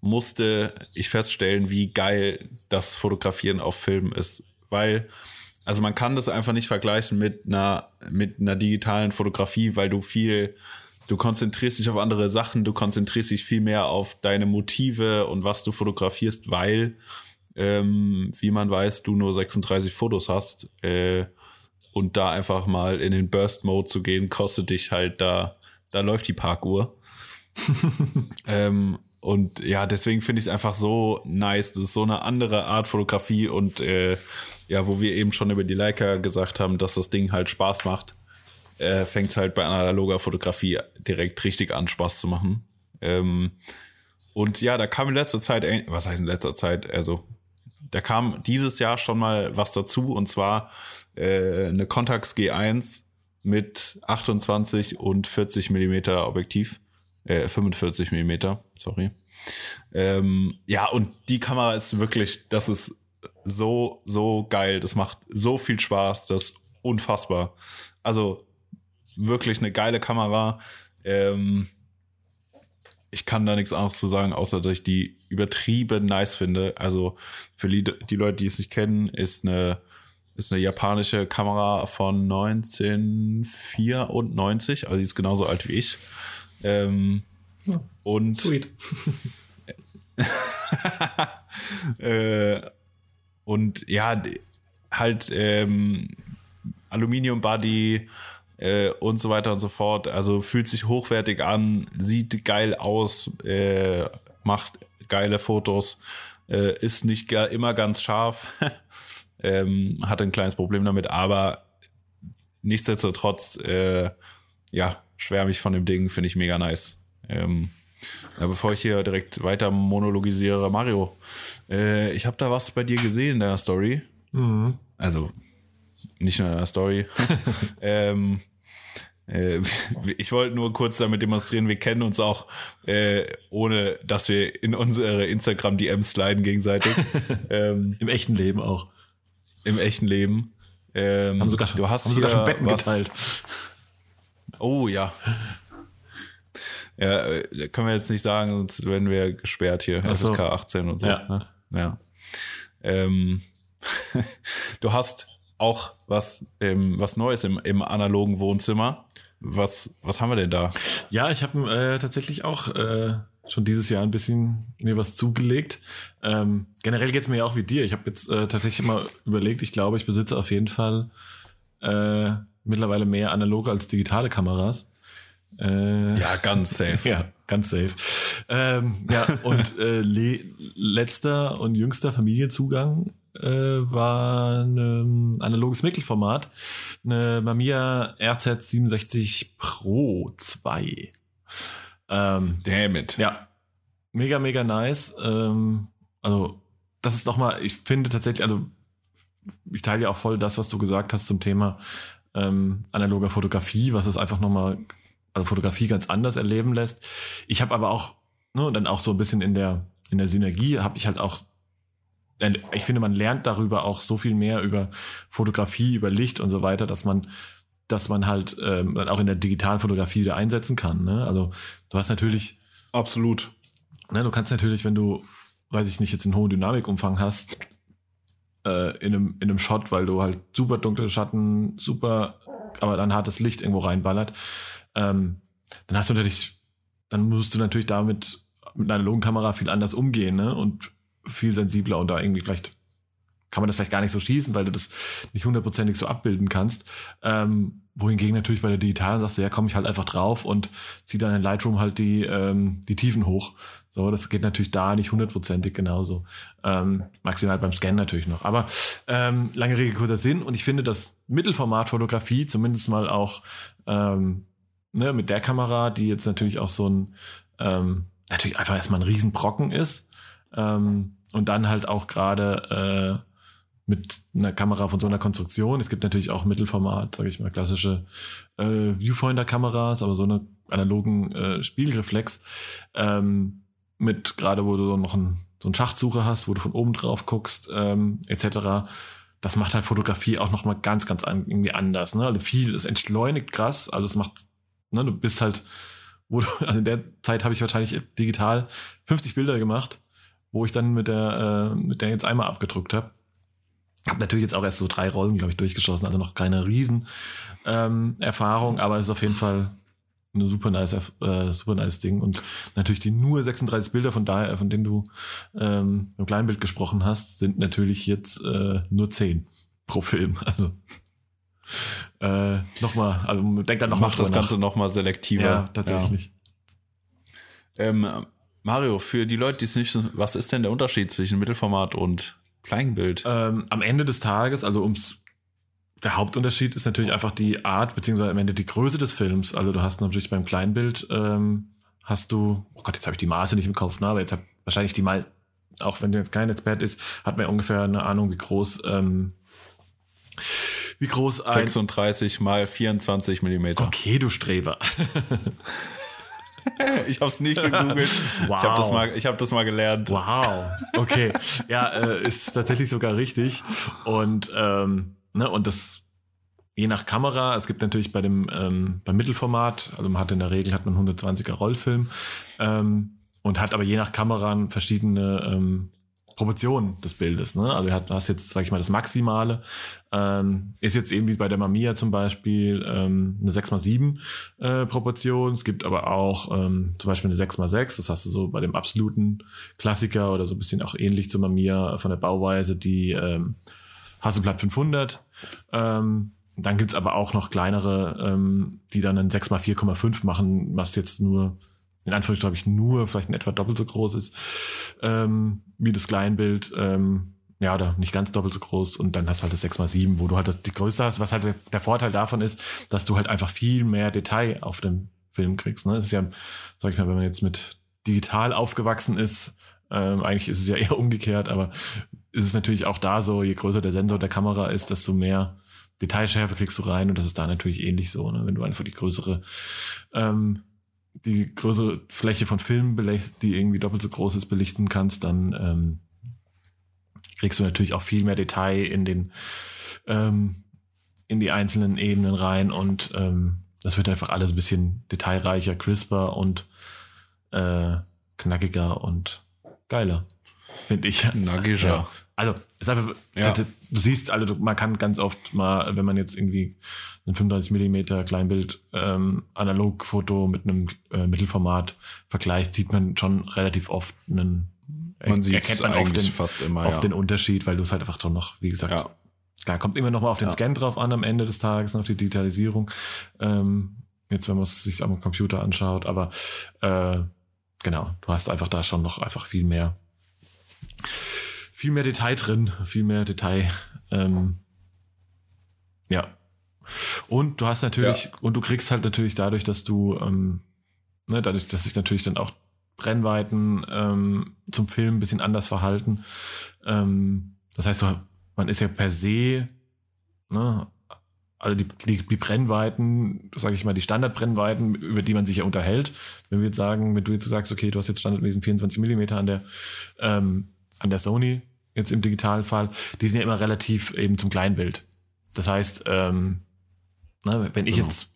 musste ich feststellen, wie geil das Fotografieren auf Film ist. Weil, also man kann das einfach nicht vergleichen mit einer, mit einer digitalen Fotografie, weil du viel, du konzentrierst dich auf andere Sachen, du konzentrierst dich viel mehr auf deine Motive und was du fotografierst, weil, ähm, wie man weiß, du nur 36 Fotos hast. Äh, und da einfach mal in den Burst-Mode zu gehen, kostet dich halt da, da läuft die Parkuhr. ähm, und ja, deswegen finde ich es einfach so nice. Das ist so eine andere Art Fotografie und äh, ja, wo wir eben schon über die Leica gesagt haben, dass das Ding halt Spaß macht, äh, fängt es halt bei analoger Fotografie direkt richtig an, Spaß zu machen. Ähm, und ja, da kam in letzter Zeit, ein- was heißt in letzter Zeit? Also, da kam dieses Jahr schon mal was dazu und zwar äh, eine Contax G1 mit 28 und 40 Millimeter Objektiv, äh, 45 Millimeter, sorry. Ähm, ja, und die Kamera ist wirklich, das ist so, so geil. Das macht so viel Spaß. Das ist unfassbar. Also wirklich eine geile Kamera. Ähm, ich kann da nichts anderes zu sagen, außer dass ich die übertrieben nice finde. Also für die, die Leute, die es nicht kennen, ist eine, ist eine japanische Kamera von 1994, also die ist genauso alt wie ich. Ähm, ja, und sweet. äh, und ja, halt ähm, Aluminium Body, äh, und so weiter und so fort. Also fühlt sich hochwertig an, sieht geil aus, äh, macht geile Fotos, äh, ist nicht immer ganz scharf, ähm, hat ein kleines Problem damit, aber nichtsdestotrotz, äh, ja, schwärme ich von dem Ding, finde ich mega nice. Ähm, ja, bevor ich hier direkt weiter monologisiere, Mario, äh, ich habe da was bei dir gesehen in deiner Story. Mhm. Also nicht nur in der Story. ähm, äh, ich wollte nur kurz damit demonstrieren, wir kennen uns auch, äh, ohne dass wir in unsere Instagram-DMs sliden gegenseitig. ähm, Im echten Leben auch. Im echten Leben. Ähm, haben sogar schon, du hast haben sogar schon Betten was, geteilt. Oh ja. Ja, äh, können wir jetzt nicht sagen, sonst werden wir gesperrt hier. So. FSK 18 und so. Ja. Ne? ja. Ähm, du hast auch was, ähm, was Neues im, im analogen Wohnzimmer. Was, was haben wir denn da? Ja, ich habe äh, tatsächlich auch äh, schon dieses Jahr ein bisschen mir was zugelegt. Ähm, generell geht's mir ja auch wie dir. Ich habe jetzt äh, tatsächlich mal überlegt, ich glaube, ich besitze auf jeden Fall äh, mittlerweile mehr analoge als digitale Kameras. Äh, ja, ganz safe. ja, ganz safe. Ähm, ja, und äh, letzter und jüngster Familienzugang äh, war ein analoges Mittelformat, eine Mamiya RZ67 Pro 2. Ähm, Damn it. Ja, mega, mega nice. Ähm, also, das ist doch mal, ich finde tatsächlich, also, ich teile ja auch voll das, was du gesagt hast zum Thema ähm, analoger Fotografie, was es einfach nochmal, also Fotografie ganz anders erleben lässt. Ich habe aber auch, ne, und dann auch so ein bisschen in der, in der Synergie habe ich halt auch ich finde, man lernt darüber auch so viel mehr über Fotografie, über Licht und so weiter, dass man, dass man halt ähm, auch in der digitalen Fotografie wieder einsetzen kann. Ne? Also du hast natürlich absolut. Ne, du kannst natürlich, wenn du, weiß ich nicht, jetzt einen hohen Dynamikumfang hast, äh, in einem in einem Shot, weil du halt super dunkle Schatten, super, aber dann hartes Licht irgendwo reinballert, ähm, dann hast du natürlich, dann musst du natürlich damit mit einer Logenkamera viel anders umgehen, ne? Und viel sensibler und da irgendwie vielleicht kann man das vielleicht gar nicht so schießen, weil du das nicht hundertprozentig so abbilden kannst. Ähm, wohingegen natürlich bei der digitalen sagst du, ja, komme ich halt einfach drauf und zieh dann in Lightroom halt die, ähm, die Tiefen hoch. So, das geht natürlich da nicht hundertprozentig genauso. Ähm, maximal beim Scan natürlich noch. Aber ähm, lange Rede, kurzer Sinn. Und ich finde, dass Mittelformat-Fotografie zumindest mal auch ähm, ne, mit der Kamera, die jetzt natürlich auch so ein ähm, natürlich einfach erstmal ein Riesenbrocken ist, ähm, und dann halt auch gerade äh, mit einer Kamera von so einer Konstruktion. Es gibt natürlich auch Mittelformat, sage ich mal, klassische äh, Viewfinder-Kameras, aber so eine analogen äh, Spiegelreflex ähm, mit gerade, wo du noch ein, so einen Schachtsucher hast, wo du von oben drauf guckst, ähm, etc. Das macht halt Fotografie auch noch mal ganz, ganz an, irgendwie anders. Ne? Also viel, es entschleunigt krass, also es macht, ne, du bist halt, wo du, also in der Zeit habe ich wahrscheinlich digital 50 Bilder gemacht wo ich dann mit der, äh, mit der jetzt einmal abgedrückt habe. Hab natürlich jetzt auch erst so drei Rollen, glaube ich, durchgeschossen, also noch keine riesen ähm, Erfahrung, aber es ist auf jeden Fall eine super nice, äh, super nice Ding und natürlich die nur 36 Bilder von daher, von denen du ähm, im Kleinbild gesprochen hast, sind natürlich jetzt äh, nur 10 pro Film. Also äh, nochmal, also denk dann nochmal. Macht das Ganze nochmal selektiver. Ja, tatsächlich. Ja. Ähm, Mario, für die Leute, die es nicht wissen, was ist denn der Unterschied zwischen Mittelformat und Kleinbild? Ähm, am Ende des Tages, also ums der Hauptunterschied ist natürlich einfach die Art, beziehungsweise am Ende die Größe des Films. Also du hast natürlich beim Kleinbild, ähm, hast du, oh Gott, jetzt habe ich die Maße nicht im Kopf, ne? aber jetzt hat wahrscheinlich die Maße, auch wenn du jetzt kein Experte ist, hat man ungefähr eine Ahnung, wie groß, ähm, wie groß ein. 36 mal 24 Millimeter. Okay, du Streber. ich habe es nicht gegoogelt. Wow. Ich habe das, mal, hab das mal gelernt. Wow. Okay. Ja, äh, ist tatsächlich sogar richtig. Und, ähm, ne, und das je nach Kamera, es gibt natürlich bei dem ähm, beim Mittelformat, also man hat in der Regel hat man 120er Rollfilm ähm, und hat aber je nach Kamera verschiedene ähm, Proportionen des Bildes. Ne? Also du hast jetzt, sag ich mal, das Maximale. Ähm, ist jetzt eben wie bei der Mamiya zum Beispiel ähm, eine 6x7 äh, Proportion. Es gibt aber auch ähm, zum Beispiel eine 6x6. Das hast du so bei dem absoluten Klassiker oder so ein bisschen auch ähnlich zur Mamiya von der Bauweise, die ähm, Hasselblatt 500. Ähm, dann gibt's aber auch noch kleinere, ähm, die dann ein 6x4,5 machen, was jetzt nur in Anführungszeichen, glaube ich, nur vielleicht in etwa doppelt so groß ist ähm, wie das Kleinbild. Ähm, ja, oder nicht ganz doppelt so groß und dann hast du halt das 6x7, wo du halt das, die Größe hast. Was halt der Vorteil davon ist, dass du halt einfach viel mehr Detail auf dem Film kriegst. Ne? Es ist ja, sag ich mal, wenn man jetzt mit digital aufgewachsen ist, ähm, eigentlich ist es ja eher umgekehrt, aber ist es natürlich auch da so, je größer der Sensor der Kamera ist, desto mehr Detailschärfe kriegst du rein und das ist da natürlich ähnlich so, ne? wenn du einfach die größere ähm, die größere Fläche von Filmen, die irgendwie doppelt so groß ist, belichten kannst, dann ähm, kriegst du natürlich auch viel mehr Detail in den ähm, in die einzelnen Ebenen rein und ähm, das wird einfach alles ein bisschen detailreicher, crisper und äh, knackiger und geiler, finde ich. Knackiger. Ja. Also, ist einfach, ja. du, du, siehst, also man kann ganz oft mal, wenn man jetzt irgendwie ein 35 Millimeter Kleinbild ähm, Analogfoto mit einem äh, Mittelformat vergleicht, sieht man schon relativ oft einen man sieht erkennt man auf den, fast immer, auf ja. den Unterschied, weil du es halt einfach doch noch, wie gesagt, ja. klar, kommt immer noch mal auf den ja. Scan drauf an am Ende des Tages, auf die Digitalisierung. Ähm, jetzt, wenn man es sich am Computer anschaut, aber äh, genau, du hast einfach da schon noch einfach viel mehr viel mehr Detail drin, viel mehr Detail. Ähm, ja. Und du hast natürlich, ja. und du kriegst halt natürlich dadurch, dass du, ähm, ne, dadurch, dass sich natürlich dann auch Brennweiten ähm, zum Film ein bisschen anders verhalten. Ähm, das heißt, man ist ja per se, ne, also die, die, die Brennweiten, sage ich mal, die Standardbrennweiten, über die man sich ja unterhält. Wenn wir jetzt sagen, wenn du jetzt sagst, okay, du hast jetzt standardmäßig 24 Millimeter an der ähm, an der Sony jetzt im digitalen Fall, die sind ja immer relativ eben zum Kleinbild. Das heißt, ähm, ne, wenn ich genau. jetzt,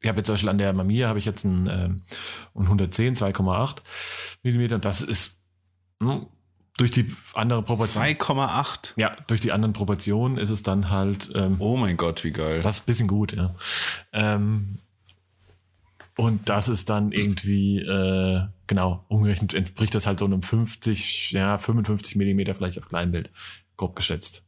ich habe jetzt zum Beispiel an der Mamiya habe ich jetzt ein, ähm, ein 110, 2,8 Millimeter. Das ist mh, hm, durch die andere Proportion. 2,8? Ja, durch die anderen Proportionen ist es dann halt. Ähm, oh mein Gott, wie geil. Das ist ein bisschen gut, ja. Ähm, und das ist dann irgendwie, äh, genau, umgerechnet entspricht das halt so einem 50, ja, 55 Millimeter vielleicht auf Kleinbild, grob geschätzt.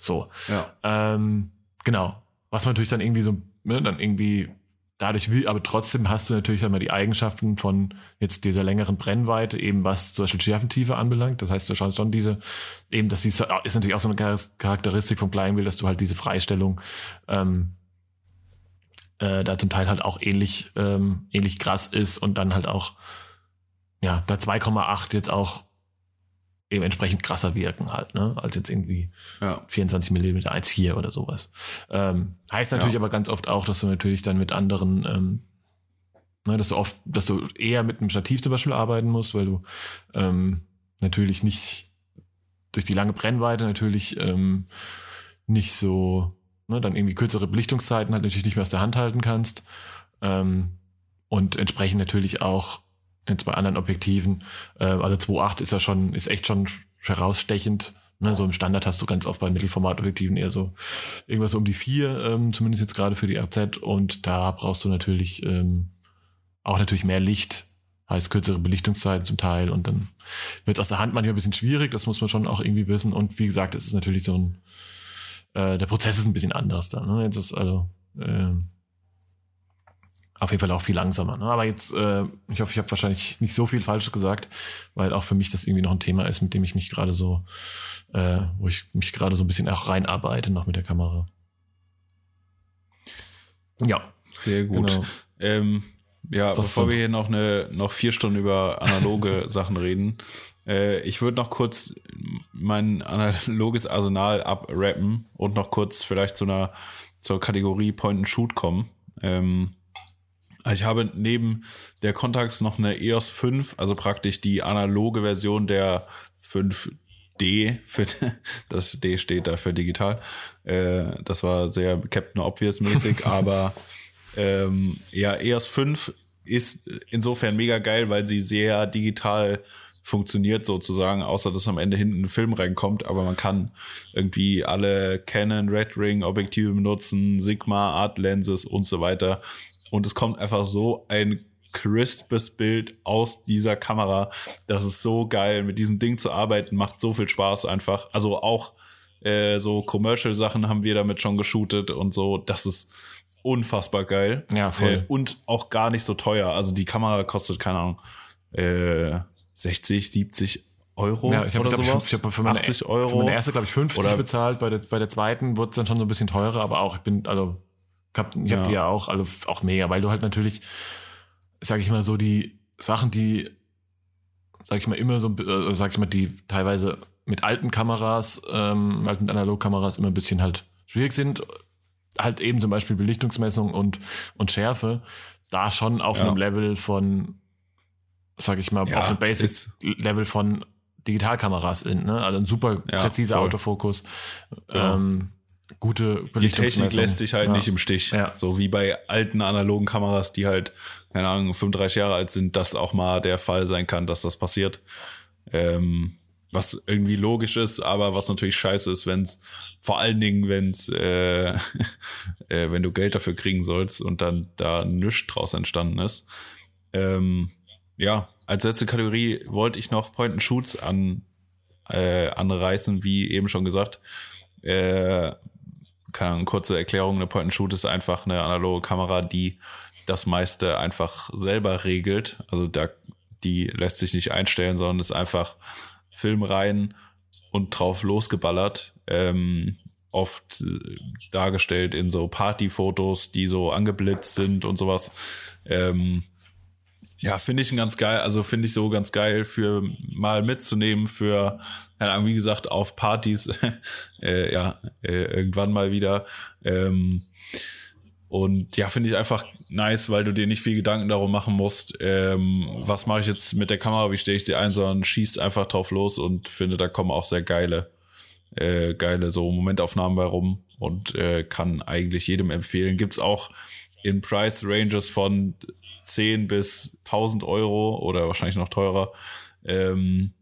So. Ja. Ähm, genau. Was man natürlich dann irgendwie so, ne, dann irgendwie dadurch will, aber trotzdem hast du natürlich immer die Eigenschaften von jetzt dieser längeren Brennweite, eben was zum Beispiel Schärfentiefe anbelangt. Das heißt, du schaust schon diese, eben, das ist, ist natürlich auch so eine Charakteristik vom Kleinbild, dass du halt diese Freistellung ähm, äh, da zum Teil halt auch ähnlich, ähm, ähnlich krass ist und dann halt auch, ja, da 2,8 jetzt auch eben entsprechend krasser wirken halt, ne, als jetzt irgendwie ja. 24 mm 1,4 oder sowas. Ähm, heißt natürlich ja. aber ganz oft auch, dass du natürlich dann mit anderen, ähm, ne, dass du oft, dass du eher mit einem Stativ zum Beispiel arbeiten musst, weil du ähm, natürlich nicht durch die lange Brennweite natürlich ähm, nicht so ne, dann irgendwie kürzere Belichtungszeiten halt natürlich nicht mehr aus der Hand halten kannst. Ähm, und entsprechend natürlich auch jetzt bei anderen Objektiven, äh, also 2.8 ist ja schon, ist echt schon herausstechend. Ne, so im Standard hast du ganz oft bei Mittelformatobjektiven eher so irgendwas um die 4, ähm, zumindest jetzt gerade für die RZ. Und da brauchst du natürlich ähm, auch natürlich mehr Licht, heißt kürzere Belichtungszeiten zum Teil. Und dann wird es aus der Hand manchmal ein bisschen schwierig, das muss man schon auch irgendwie wissen. Und wie gesagt, es ist natürlich so ein äh, der Prozess ist ein bisschen anders da. Ne? Jetzt ist also äh, auf jeden Fall auch viel langsamer. Ne? Aber jetzt, äh, ich hoffe, ich habe wahrscheinlich nicht so viel Falsches gesagt, weil auch für mich das irgendwie noch ein Thema ist, mit dem ich mich gerade so, äh, wo ich mich gerade so ein bisschen auch reinarbeite noch mit der Kamera. Ja. Sehr gut. Genau. Ähm, ja, das bevor so. wir hier noch eine noch vier Stunden über analoge Sachen reden, ich würde noch kurz mein analoges Arsenal abrappen und noch kurz vielleicht zu einer zur Kategorie Point and Shoot kommen. Ähm, Ich habe neben der Contax noch eine EOS 5, also praktisch die analoge Version der 5D. Für, das D steht da für digital. Äh, das war sehr Captain Obvious mäßig, aber ähm, ja, EOS 5 ist insofern mega geil, weil sie sehr digital funktioniert sozusagen, außer dass am Ende hinten ein Film reinkommt, aber man kann irgendwie alle Canon Red Ring Objektive benutzen, Sigma Art Lenses und so weiter und es kommt einfach so ein crispes Bild aus dieser Kamera. Das ist so geil. Mit diesem Ding zu arbeiten macht so viel Spaß einfach. Also auch äh, so Commercial-Sachen haben wir damit schon geshootet und so. Das ist unfassbar geil. Ja, voll. Äh, und auch gar nicht so teuer. Also die Kamera kostet, keine Ahnung, äh, 60, 70 Euro ja, ich hab, oder glaub, sowas. Ich, ich habe für meine, 80 Euro. Für meine erste, glaube ich, 50 Oder- bezahlt. Bei der, bei der zweiten wurde es dann schon so ein bisschen teurer, aber auch, ich bin, also, ich hab, ich hab Ja. die ja auch, also auch mega, weil du halt natürlich, sag ich mal so, die Sachen, die, sag ich mal, immer so, äh, sag ich mal, die teilweise mit alten Kameras, ähm, halt mit Analogkameras immer ein bisschen halt schwierig sind, halt eben zum Beispiel Belichtungsmessung und, und Schärfe, da schon auf Ja. einem Level von, sag ich mal, Ja, auf einem Basic-Level von Digitalkameras sind, ne? Also ein super Ja, präziser voll. Autofokus, Genau. ähm, gute die Technik lässt dich halt ja. nicht im Stich. Ja. So wie bei alten analogen Kameras, die halt, keine Ahnung, 35 Jahre alt sind, dass auch mal der Fall sein kann, dass das passiert. Ähm, was irgendwie logisch ist, aber was natürlich scheiße ist, wenn es, vor allen Dingen, wenn es, äh, äh, wenn du Geld dafür kriegen sollst und dann da nichts draus entstanden ist. Ähm, ja, als letzte Kategorie wollte ich noch Point and Shoots an, äh, anreißen, wie eben schon gesagt. Äh, keine kurze Erklärung, eine Point and Shoot ist einfach eine analoge Kamera, die das meiste einfach selber regelt. Also da, die lässt sich nicht einstellen, sondern ist einfach Film rein und drauf losgeballert. Ähm, oft äh, dargestellt in so Partyfotos, die so angeblitzt sind und sowas. Ähm, ja, finde ich ganz geil. Also finde ich so ganz geil für mal mitzunehmen für, wie gesagt, auf Partys. äh, ja, äh, irgendwann mal wieder. Ähm, und ja, finde ich einfach nice, weil du dir nicht viel Gedanken darum machen musst, ähm, was mache ich jetzt mit der Kamera, wie stelle ich sie ein, sondern schießt einfach drauf los und finde, da kommen auch sehr geile, äh, geile so Momentaufnahmen bei rum und äh, kann eigentlich jedem empfehlen. Gibt's auch in Price Ranges von 10 bis 1000 Euro oder wahrscheinlich noch teurer. Ähm,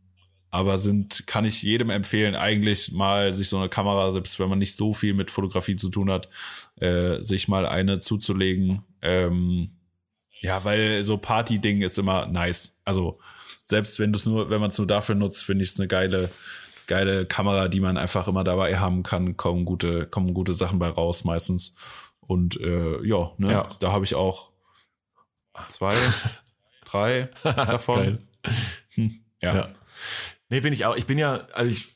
aber sind, kann ich jedem empfehlen, eigentlich mal sich so eine Kamera, selbst wenn man nicht so viel mit Fotografie zu tun hat, äh, sich mal eine zuzulegen. Ähm, ja, weil so Party-Ding ist immer nice. Also selbst wenn du es nur, wenn man es nur dafür nutzt, finde ich es eine geile, geile Kamera, die man einfach immer dabei haben kann. Kommen gute, kommen gute Sachen bei raus meistens. Und äh, ja, ne, Ja. da habe ich auch zwei, drei davon. Geil. Hm, ja. Ja. Nee, bin ich auch. Ich bin ja, also ich,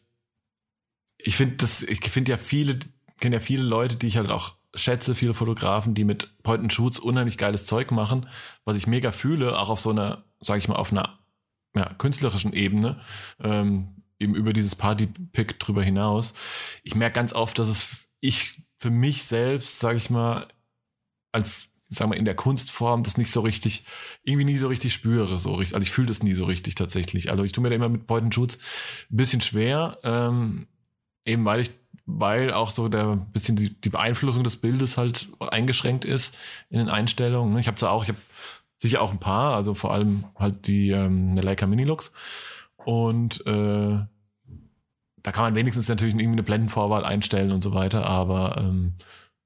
ich finde das, ich finde ja viele, kenne ja viele Leute, die ich halt auch schätze, viele Fotografen, die mit Point and Shoots unheimlich geiles Zeug machen, was ich mega fühle, auch auf so einer, sage ich mal, auf einer ja, künstlerischen Ebene, ähm, eben über dieses Party-Pick drüber hinaus. Ich merke ganz oft, dass es ich für mich selbst, sage ich mal, als sagen wir in der Kunstform das nicht so richtig, irgendwie nie so richtig spüre, so richtig. Also ich fühle das nie so richtig tatsächlich. Also ich tue mir da immer mit Point and ein bisschen schwer, ähm, eben weil ich, weil auch so der bisschen die, die Beeinflussung des Bildes halt eingeschränkt ist in den Einstellungen. ne? Ich habe zwar auch, ich habe sicher auch ein paar, also vor allem halt die ähm, Leica Minilux und äh, da kann man wenigstens natürlich irgendwie eine Blendenvorwahl einstellen und so weiter, aber ähm,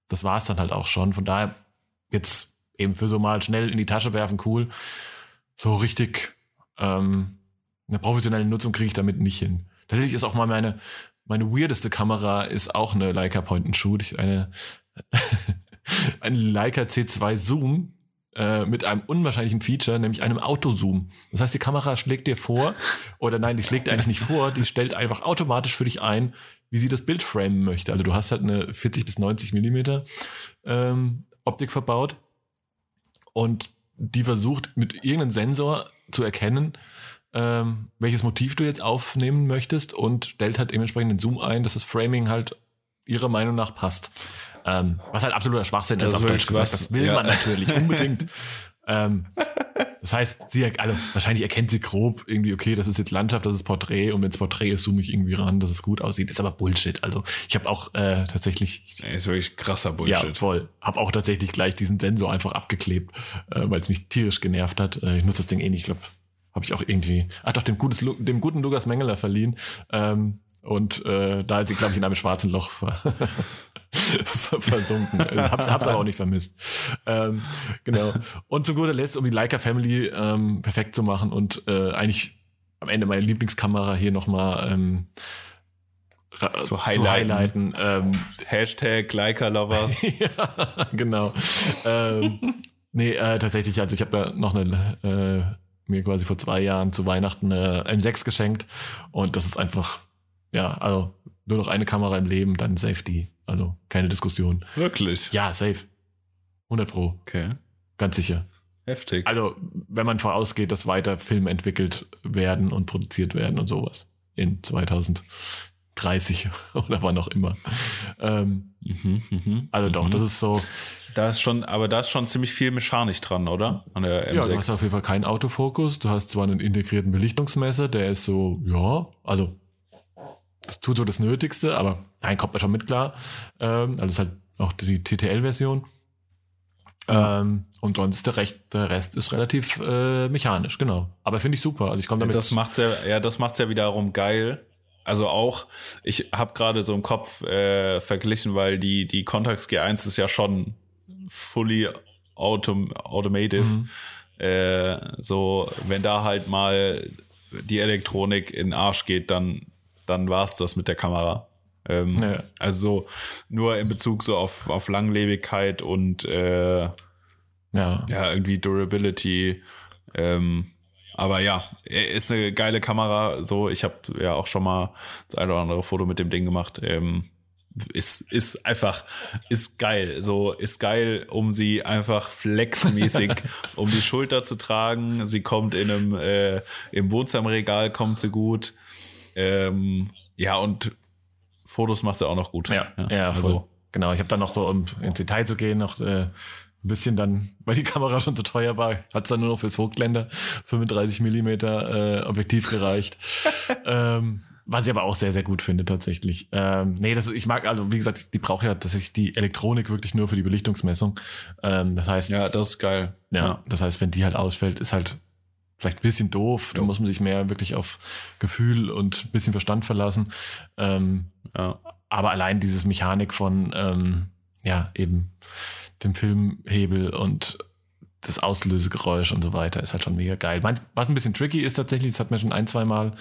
das war es dann halt auch schon. Von daher jetzt eben für so mal schnell in die Tasche werfen, cool. So richtig ähm, eine professionelle Nutzung kriege ich damit nicht hin. Tatsächlich ist auch mal meine, meine weirdeste Kamera ist auch eine Leica Point and Shoot. Eine, eine Leica C2 Zoom äh, mit einem unwahrscheinlichen Feature, nämlich einem Autozoom. Das heißt, die Kamera schlägt dir vor, oder nein, die schlägt eigentlich nicht vor, die stellt einfach automatisch für dich ein, wie sie das Bild framen möchte. Also du hast halt eine 40 bis 90 Millimeter ähm, Optik verbaut und die versucht mit irgendeinem Sensor zu erkennen, ähm, welches Motiv du jetzt aufnehmen möchtest und stellt halt dementsprechend den Zoom ein, dass das Framing halt ihrer Meinung nach passt. Ähm, was halt absoluter Schwachsinn Das ist auf Deutsch gesagt. Das will ja. man natürlich unbedingt. Ähm, das heißt, sie, also wahrscheinlich erkennt sie grob irgendwie, okay, das ist jetzt Landschaft, das ist Porträt und wenns Porträt ist, zoome ich irgendwie ran, dass es gut aussieht. Ist aber Bullshit. Also ich habe auch äh, tatsächlich ist wirklich krasser ja, Bullshit. voll. Hab auch tatsächlich gleich diesen Sensor einfach abgeklebt, äh, weil es mich tierisch genervt hat. Äh, ich nutze das Ding eh nicht. Ich glaube, habe ich auch irgendwie, ach doch, dem, gutes, dem guten Lukas Mengeler verliehen. Ähm, und äh, da ist sie, glaube ich, in einem schwarzen Loch ver ver- versunken. Also, hab's, hab's aber auch nicht vermisst. Ähm, genau. Und zu guter Letzt, um die Leica Family ähm, perfekt zu machen und äh, eigentlich am Ende meine Lieblingskamera hier nochmal ähm, ra- Zu highlighten. highlighten ähm, Hashtag Leica Lovers. ja, genau. ähm, nee, äh, tatsächlich, also ich habe da noch eine, äh, mir quasi vor zwei Jahren zu Weihnachten eine M6 geschenkt und das ist einfach, ja, also nur noch eine Kamera im Leben, dann safe die. Also keine Diskussion. Wirklich? Ja, safe. 100 Pro, Okay. ganz sicher. Heftig. Also, wenn man vorausgeht, dass weiter Filme entwickelt werden und produziert werden und sowas in 2030 oder wann auch immer. Ähm, Mhm, mhm, also doch, mhm. das ist so, Da ist schon, aber da ist schon ziemlich viel Mechanik dran, oder? An der M6. Ja, du hast auf jeden Fall keinen Autofokus. Du hast zwar einen integrierten Belichtungsmesser, der ist so, ja, also das tut so das Nötigste, aber nein, kommt man schon mit klar. Ähm, also ist halt auch die TTL-Version. Ähm, und sonst der, Recht, der Rest ist relativ äh, mechanisch, genau. Aber finde ich super. Also ich komme damit. das macht's ja, ja, das macht's ja wiederum geil. Also auch, ich habe gerade so im Kopf äh, verglichen, weil die die Contax G1 ist ja schon fully autom automative. Mhm. Äh, so, wenn da halt mal die Elektronik in den Arsch geht, dann dann war's das mit der Kamera. Ähm, Ja. Also so, nur in Bezug so auf auf Langlebigkeit und äh, ja. ja, irgendwie Durability. Ähm, aber ja, ist eine geile Kamera. So, ich habe ja auch schon mal das eine oder andere Foto mit dem Ding gemacht. Ähm, ist, ist einfach, ist geil. So, ist geil, um sie einfach flexmäßig um die Schulter zu tragen. Sie kommt in einem, äh, im Wohnzimmerregal kommt sie gut. Ähm, ja, und Fotos macht sie auch noch gut. Ja, ja, voll. also, Genau, ich habe dann noch so, um ins Detail zu gehen, noch äh, ein bisschen dann, weil die Kamera schon zu teuer war, hat's dann nur noch fürs Hochblender 35 Millimeter äh, Objektiv gereicht. ähm, was ich aber auch sehr, sehr gut finde tatsächlich. Ähm, nee, das, ich mag, also wie gesagt, die braucht ja tatsächlich die Elektronik wirklich nur für die Belichtungsmessung. Ähm, das heißt, ja, das ist geil. ja, das heißt, wenn die halt ausfällt, ist halt vielleicht ein bisschen doof. Da muss man sich mehr wirklich auf Gefühl und ein bisschen Verstand verlassen. Ähm, ja. aber allein dieses Mechanik von, ähm, ja, eben dem Filmhebel und das Auslösegeräusch und so weiter ist halt schon mega geil. Mein, was ein bisschen tricky ist tatsächlich, das hat mir schon ein, zwei Mal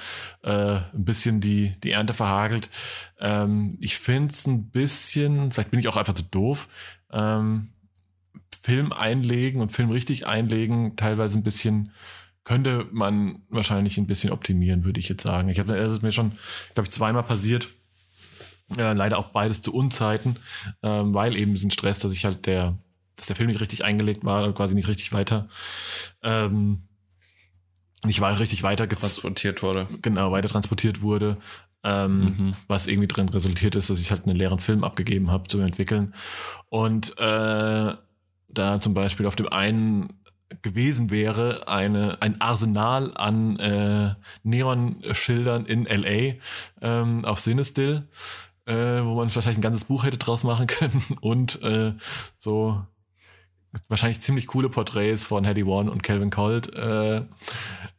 äh, ein bisschen die, die Ernte verhagelt. Ähm, ich finde es ein bisschen, vielleicht bin ich auch einfach zu doof, ähm, Film einlegen und Film richtig einlegen, teilweise ein bisschen könnte man wahrscheinlich ein bisschen optimieren, würde ich jetzt sagen. Ich habe es ist mir schon, glaube ich, zweimal passiert. Äh, leider auch beides zu Unzeiten, ähm, weil eben diesen Stress, dass ich halt der, dass der Film nicht richtig eingelegt war, quasi nicht richtig weiter, ähm, nicht war richtig weiter transportiert wurde. genau weiter transportiert wurde. Ähm, Mhm. was irgendwie drin resultiert ist, dass ich halt einen leeren Film abgegeben habe zu entwickeln. Und äh, da zum Beispiel auf dem einen gewesen wäre eine, ein Arsenal an äh, Neon-Schildern in LA ähm, auf Cinestill, äh, wo man wahrscheinlich ein ganzes Buch hätte draus machen können und äh, so wahrscheinlich ziemlich coole Porträts von Hedy One und Calvin Colt. Äh,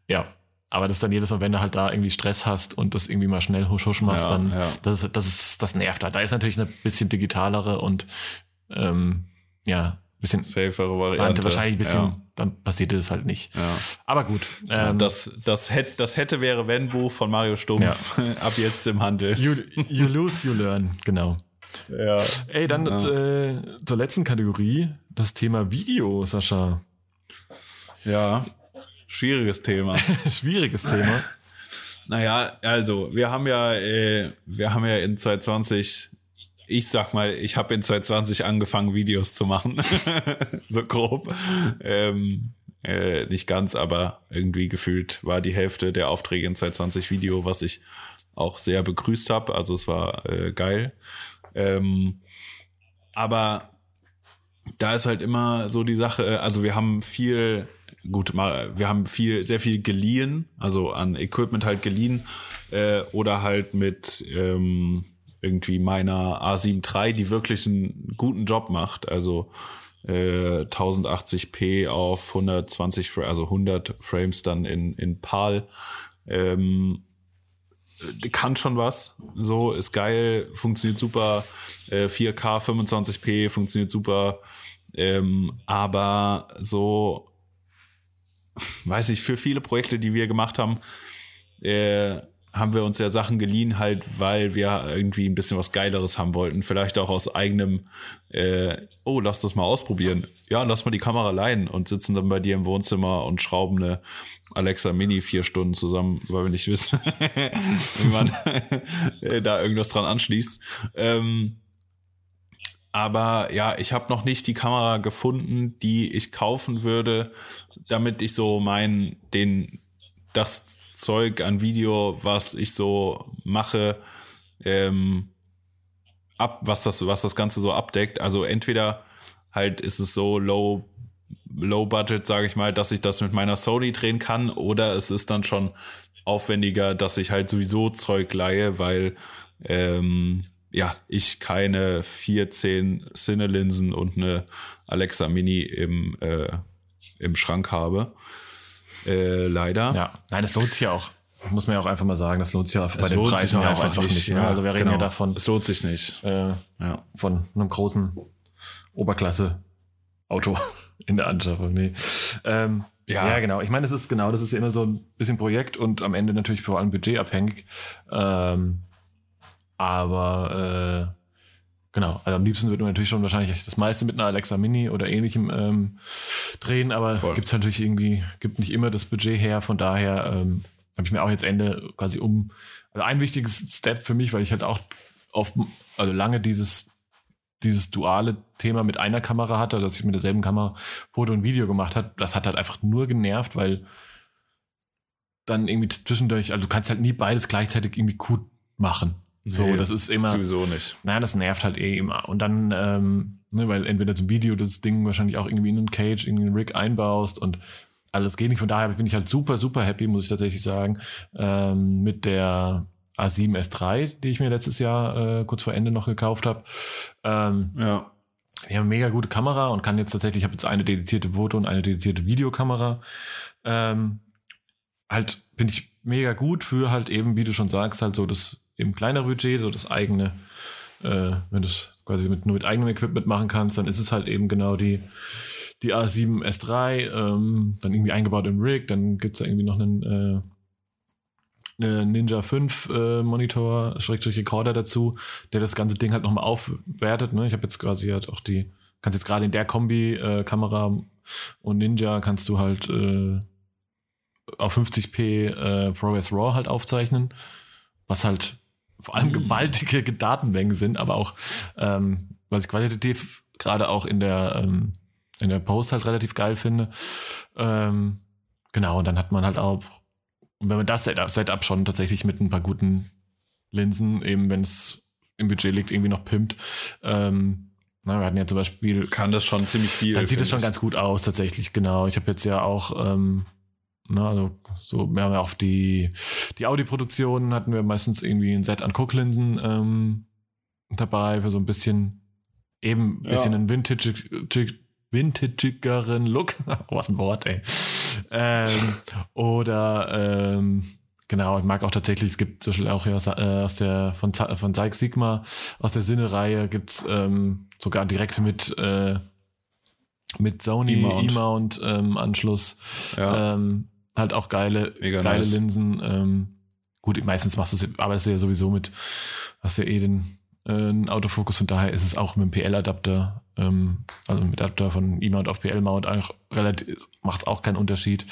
ja, aber das ist dann jedes Mal, wenn du halt da irgendwie Stress hast und das irgendwie mal schnell husch husch machst, Ja, dann ja. das ist, das ist, das nervt halt. Da ist natürlich eine bisschen digitalere und ähm, ja, bisschen Safere Variante. Wahrscheinlich ein bisschen, Ja. dann passierte das halt nicht. Ja. Aber gut. Ja, Ähm, das, das, hätte, das hätte wäre wenn Buch von Mario Stumpf ab jetzt im Handel. you, you lose, you learn, genau. Ja. Ey, dann Ja. äh, zur letzten Kategorie, das Thema Video, Sascha. ja, schwieriges Thema. Schwieriges Thema. naja, also wir haben ja, äh, wir haben ja in 2020, ich sag mal, ich habe in 2020 angefangen, Videos zu machen. so grob. Ähm, äh, nicht ganz, aber irgendwie gefühlt war die Hälfte der Aufträge in 2020 Video, was ich auch sehr begrüßt habe. Also es war äh, geil. Ähm, aber da ist halt immer so die Sache, also wir haben viel, gut, wir haben viel, sehr viel geliehen, also an Equipment halt geliehen äh, oder halt mit ähm, irgendwie meiner A7 III, die wirklich einen guten Job macht, also äh, 1080p auf 120, also 100 Frames dann in, in PAL. Ähm, kann schon was, so ist geil, funktioniert super, äh, 4K 25p funktioniert super, ähm, aber so, weiß ich, für viele Projekte, die wir gemacht haben, äh, haben wir uns ja Sachen geliehen, halt, weil wir irgendwie ein bisschen was Geileres haben wollten. Vielleicht auch aus eigenem, äh, oh, lass das mal ausprobieren. Ja, lass mal die Kamera leihen und sitzen dann bei dir im Wohnzimmer und schrauben eine Alexa Mini vier Stunden zusammen, weil wir nicht wissen, wie man da irgendwas dran anschließt. Ähm, aber ja, ich habe noch nicht die Kamera gefunden, die ich kaufen würde, damit ich so mein, den, das Zeug an Video, was ich so mache, ähm, ab, was das, was das Ganze so abdeckt. Also entweder halt ist es so low, low budget, sage ich mal, dass ich das mit meiner Sony drehen kann, oder es ist dann schon aufwendiger, dass ich halt sowieso Zeug leihe, weil ähm, ja, ich keine 14 Cine-Linsen und eine Alexa Mini im, äh, im Schrank habe. Äh, leider. Ja, nein, das lohnt sich ja auch. Muss man ja auch einfach mal sagen, das lohnt sich ja bei den Preisen ja auch einfach nicht. nicht ne? ja, also wir reden genau. ja davon. Es lohnt sich nicht. Äh, ja. Von einem großen Oberklasse-Auto in der Anschaffung. Nee. Ähm, ja. ja, genau. Ich meine, das ist genau, das ist ja immer so ein bisschen Projekt und am Ende natürlich vor allem budgetabhängig. Ähm, aber äh, Genau, also am liebsten würde man natürlich schon wahrscheinlich das meiste mit einer Alexa Mini oder ähnlichem ähm, drehen, aber gibt es natürlich irgendwie, gibt nicht immer das Budget her, von daher ähm, habe ich mir auch jetzt Ende quasi um, also ein wichtiges Step für mich, weil ich halt auch auf, also lange dieses dieses duale Thema mit einer Kamera hatte, dass ich mit derselben Kamera Foto und Video gemacht hat, das hat halt einfach nur genervt, weil dann irgendwie zwischendurch, also du kannst halt nie beides gleichzeitig irgendwie gut machen. So, nee, das ist immer. Sowieso nicht. Naja, das nervt halt eh immer. Und dann, ähm, ne, weil entweder zum Video das Ding wahrscheinlich auch irgendwie in einen Cage, in einen Rig einbaust und alles geht nicht. Von daher bin ich halt super, super happy, muss ich tatsächlich sagen, ähm, mit der A7 S3, die ich mir letztes Jahr äh, kurz vor Ende noch gekauft habe. Ähm, ja. Die haben eine mega gute Kamera und kann jetzt tatsächlich, ich habe jetzt eine dedizierte Foto- und eine dedizierte Videokamera. Ähm, halt, finde ich mega gut für halt eben, wie du schon sagst, halt so das eben kleiner Budget, so das eigene, äh, wenn du es quasi mit, nur mit eigenem Equipment machen kannst, dann ist es halt eben genau die, die A7 S3, ähm, dann irgendwie eingebaut im Rig, dann gibt's da irgendwie noch einen äh, eine Ninja 5 äh, Monitor, Schrägstrich Recorder dazu, der das ganze Ding halt nochmal aufwertet. Ne? Ich habe jetzt quasi halt auch die, kannst jetzt gerade in der Kombi äh, Kamera und Ninja kannst du halt äh, auf 50p äh, ProRes RAW halt aufzeichnen, was halt vor allem mhm. gewaltige Datenmengen sind, aber auch, ähm, was ich qualitativ gerade auch in der, ähm, in der Post halt relativ geil finde. Ähm, genau, und dann hat man halt auch, und wenn man das Setup schon tatsächlich mit ein paar guten Linsen, eben wenn es im Budget liegt, irgendwie noch pimpt, ähm, na, wir hatten ja zum Beispiel. Kann das schon ziemlich viel. Dann sieht es schon ganz gut aus, tatsächlich, genau. Ich habe jetzt ja auch ähm, Ne, also so, wir haben ja auch die, die Audi-Produktion hatten wir meistens irgendwie ein Set an Gucklinsen ähm, dabei für so ein bisschen, eben ein bisschen ja. einen vintage, vintagigeren Look. Was ein Wort, ey. Ähm, oder ähm, genau, ich mag auch tatsächlich, es gibt zum Beispiel auch aus, äh, aus der von, von Zeig Sigma, aus der Sinne-Reihe gibt's ähm, sogar direkt mit äh, mit Sony E-Mount ähm, Anschluss ja. ähm, halt auch geile, Mega geile nice. Linsen. Ähm, gut, meistens machst du arbeitest du ja sowieso mit, hast ja eh den äh, Autofokus, von daher ist es auch mit dem PL-Adapter, ähm, also mit Adapter von E-Mount auf PL-Mount relativ, macht auch keinen Unterschied.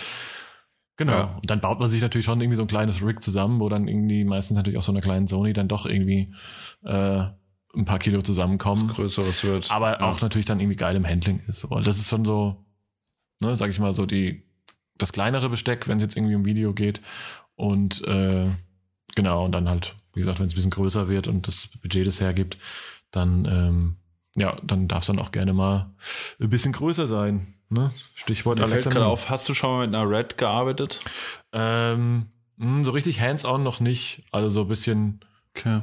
Genau. Ja. Und dann baut man sich natürlich schon irgendwie so ein kleines Rig zusammen, wo dann irgendwie meistens natürlich auch so einer kleinen Sony dann doch irgendwie äh, ein paar Kilo zusammenkommen. Was Größeres wird. Aber ja. auch natürlich dann irgendwie geil im Handling ist. So. Das ist schon so, ne, sag ich mal, so die das kleinere Besteck, wenn es jetzt irgendwie um Video geht. Und äh, genau, und dann halt, wie gesagt, wenn es ein bisschen größer wird und das Budget das hergibt, dann ähm, ja, dann darf es dann auch gerne mal ein bisschen größer sein. Ne? Stichwort Mir fällt Alexa. gerade auf, hast du schon mal mit einer Red gearbeitet? Ähm, mh, so richtig hands-on noch nicht. Also so ein bisschen, Okay.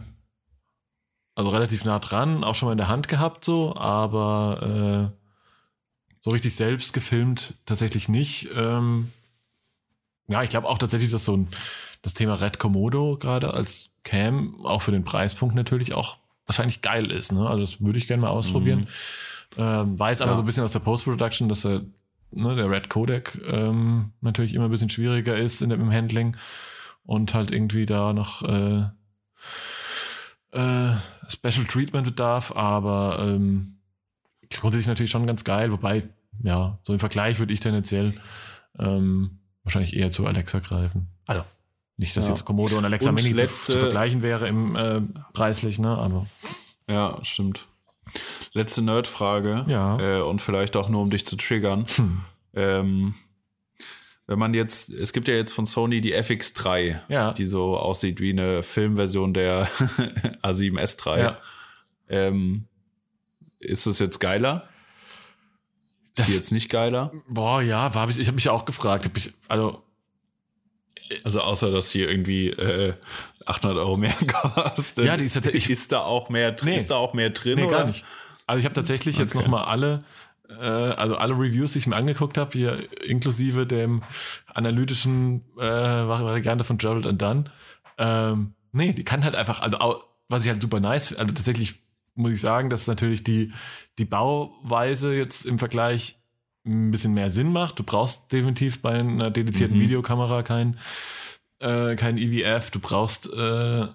also relativ nah dran, auch schon mal in der Hand gehabt so, aber äh, so richtig selbst gefilmt tatsächlich nicht. Ähm, ja, ich glaube auch tatsächlich, dass so ein das Thema Red Komodo gerade als Cam auch für den Preispunkt natürlich auch wahrscheinlich geil ist. Ne? Also das würde ich gerne mal ausprobieren. Ähm, weiß aber Ja. so ein bisschen aus der Post-Production, dass der, ne, der Red Codec ähm, natürlich immer ein bisschen schwieriger ist in dem, im Handling und halt irgendwie da noch äh, äh, Special Treatment bedarf, aber ähm, grundsätzlich natürlich schon ganz geil, wobei, ja, so im Vergleich würde ich tendenziell ähm, wahrscheinlich eher zu Alexa greifen. Also, nicht, dass Ja. jetzt Komodo und Alexa Und Mini zu, letzte- zu vergleichen wäre im äh, preislich, ne? Aber Ja, stimmt. Letzte Nerdfrage. Ja. Äh, und vielleicht auch nur, um dich zu triggern. hm, Ähm, wenn man jetzt, es gibt ja jetzt von Sony die FX3, Ja. die so aussieht wie eine Filmversion der A7S3. ja. Ähm, ist das jetzt geiler? Das- ist die jetzt nicht geiler? Boah, ja, war ich, ich habe mich auch gefragt, ich, also Also außer, dass hier irgendwie äh, 800 Euro mehr kostet. Ja, die ist tatsächlich- Ist da auch mehr, drin? Nee. ist da auch mehr drin? Nee, oder? gar nicht. Also ich habe tatsächlich jetzt Okay. noch mal alle, äh, also alle Reviews, die ich mir angeguckt habe, hier inklusive dem analytischen äh, Vari- Variante von Gerald and Dunn. Ähm, nee, die kann halt einfach, also was ich halt super nice finde, also tatsächlich muss ich sagen, dass natürlich die, die Bauweise jetzt im Vergleich ein bisschen mehr Sinn macht. Du brauchst definitiv bei einer dedizierten Mhm. Videokamera kein, äh, kein EVF. Du brauchst äh,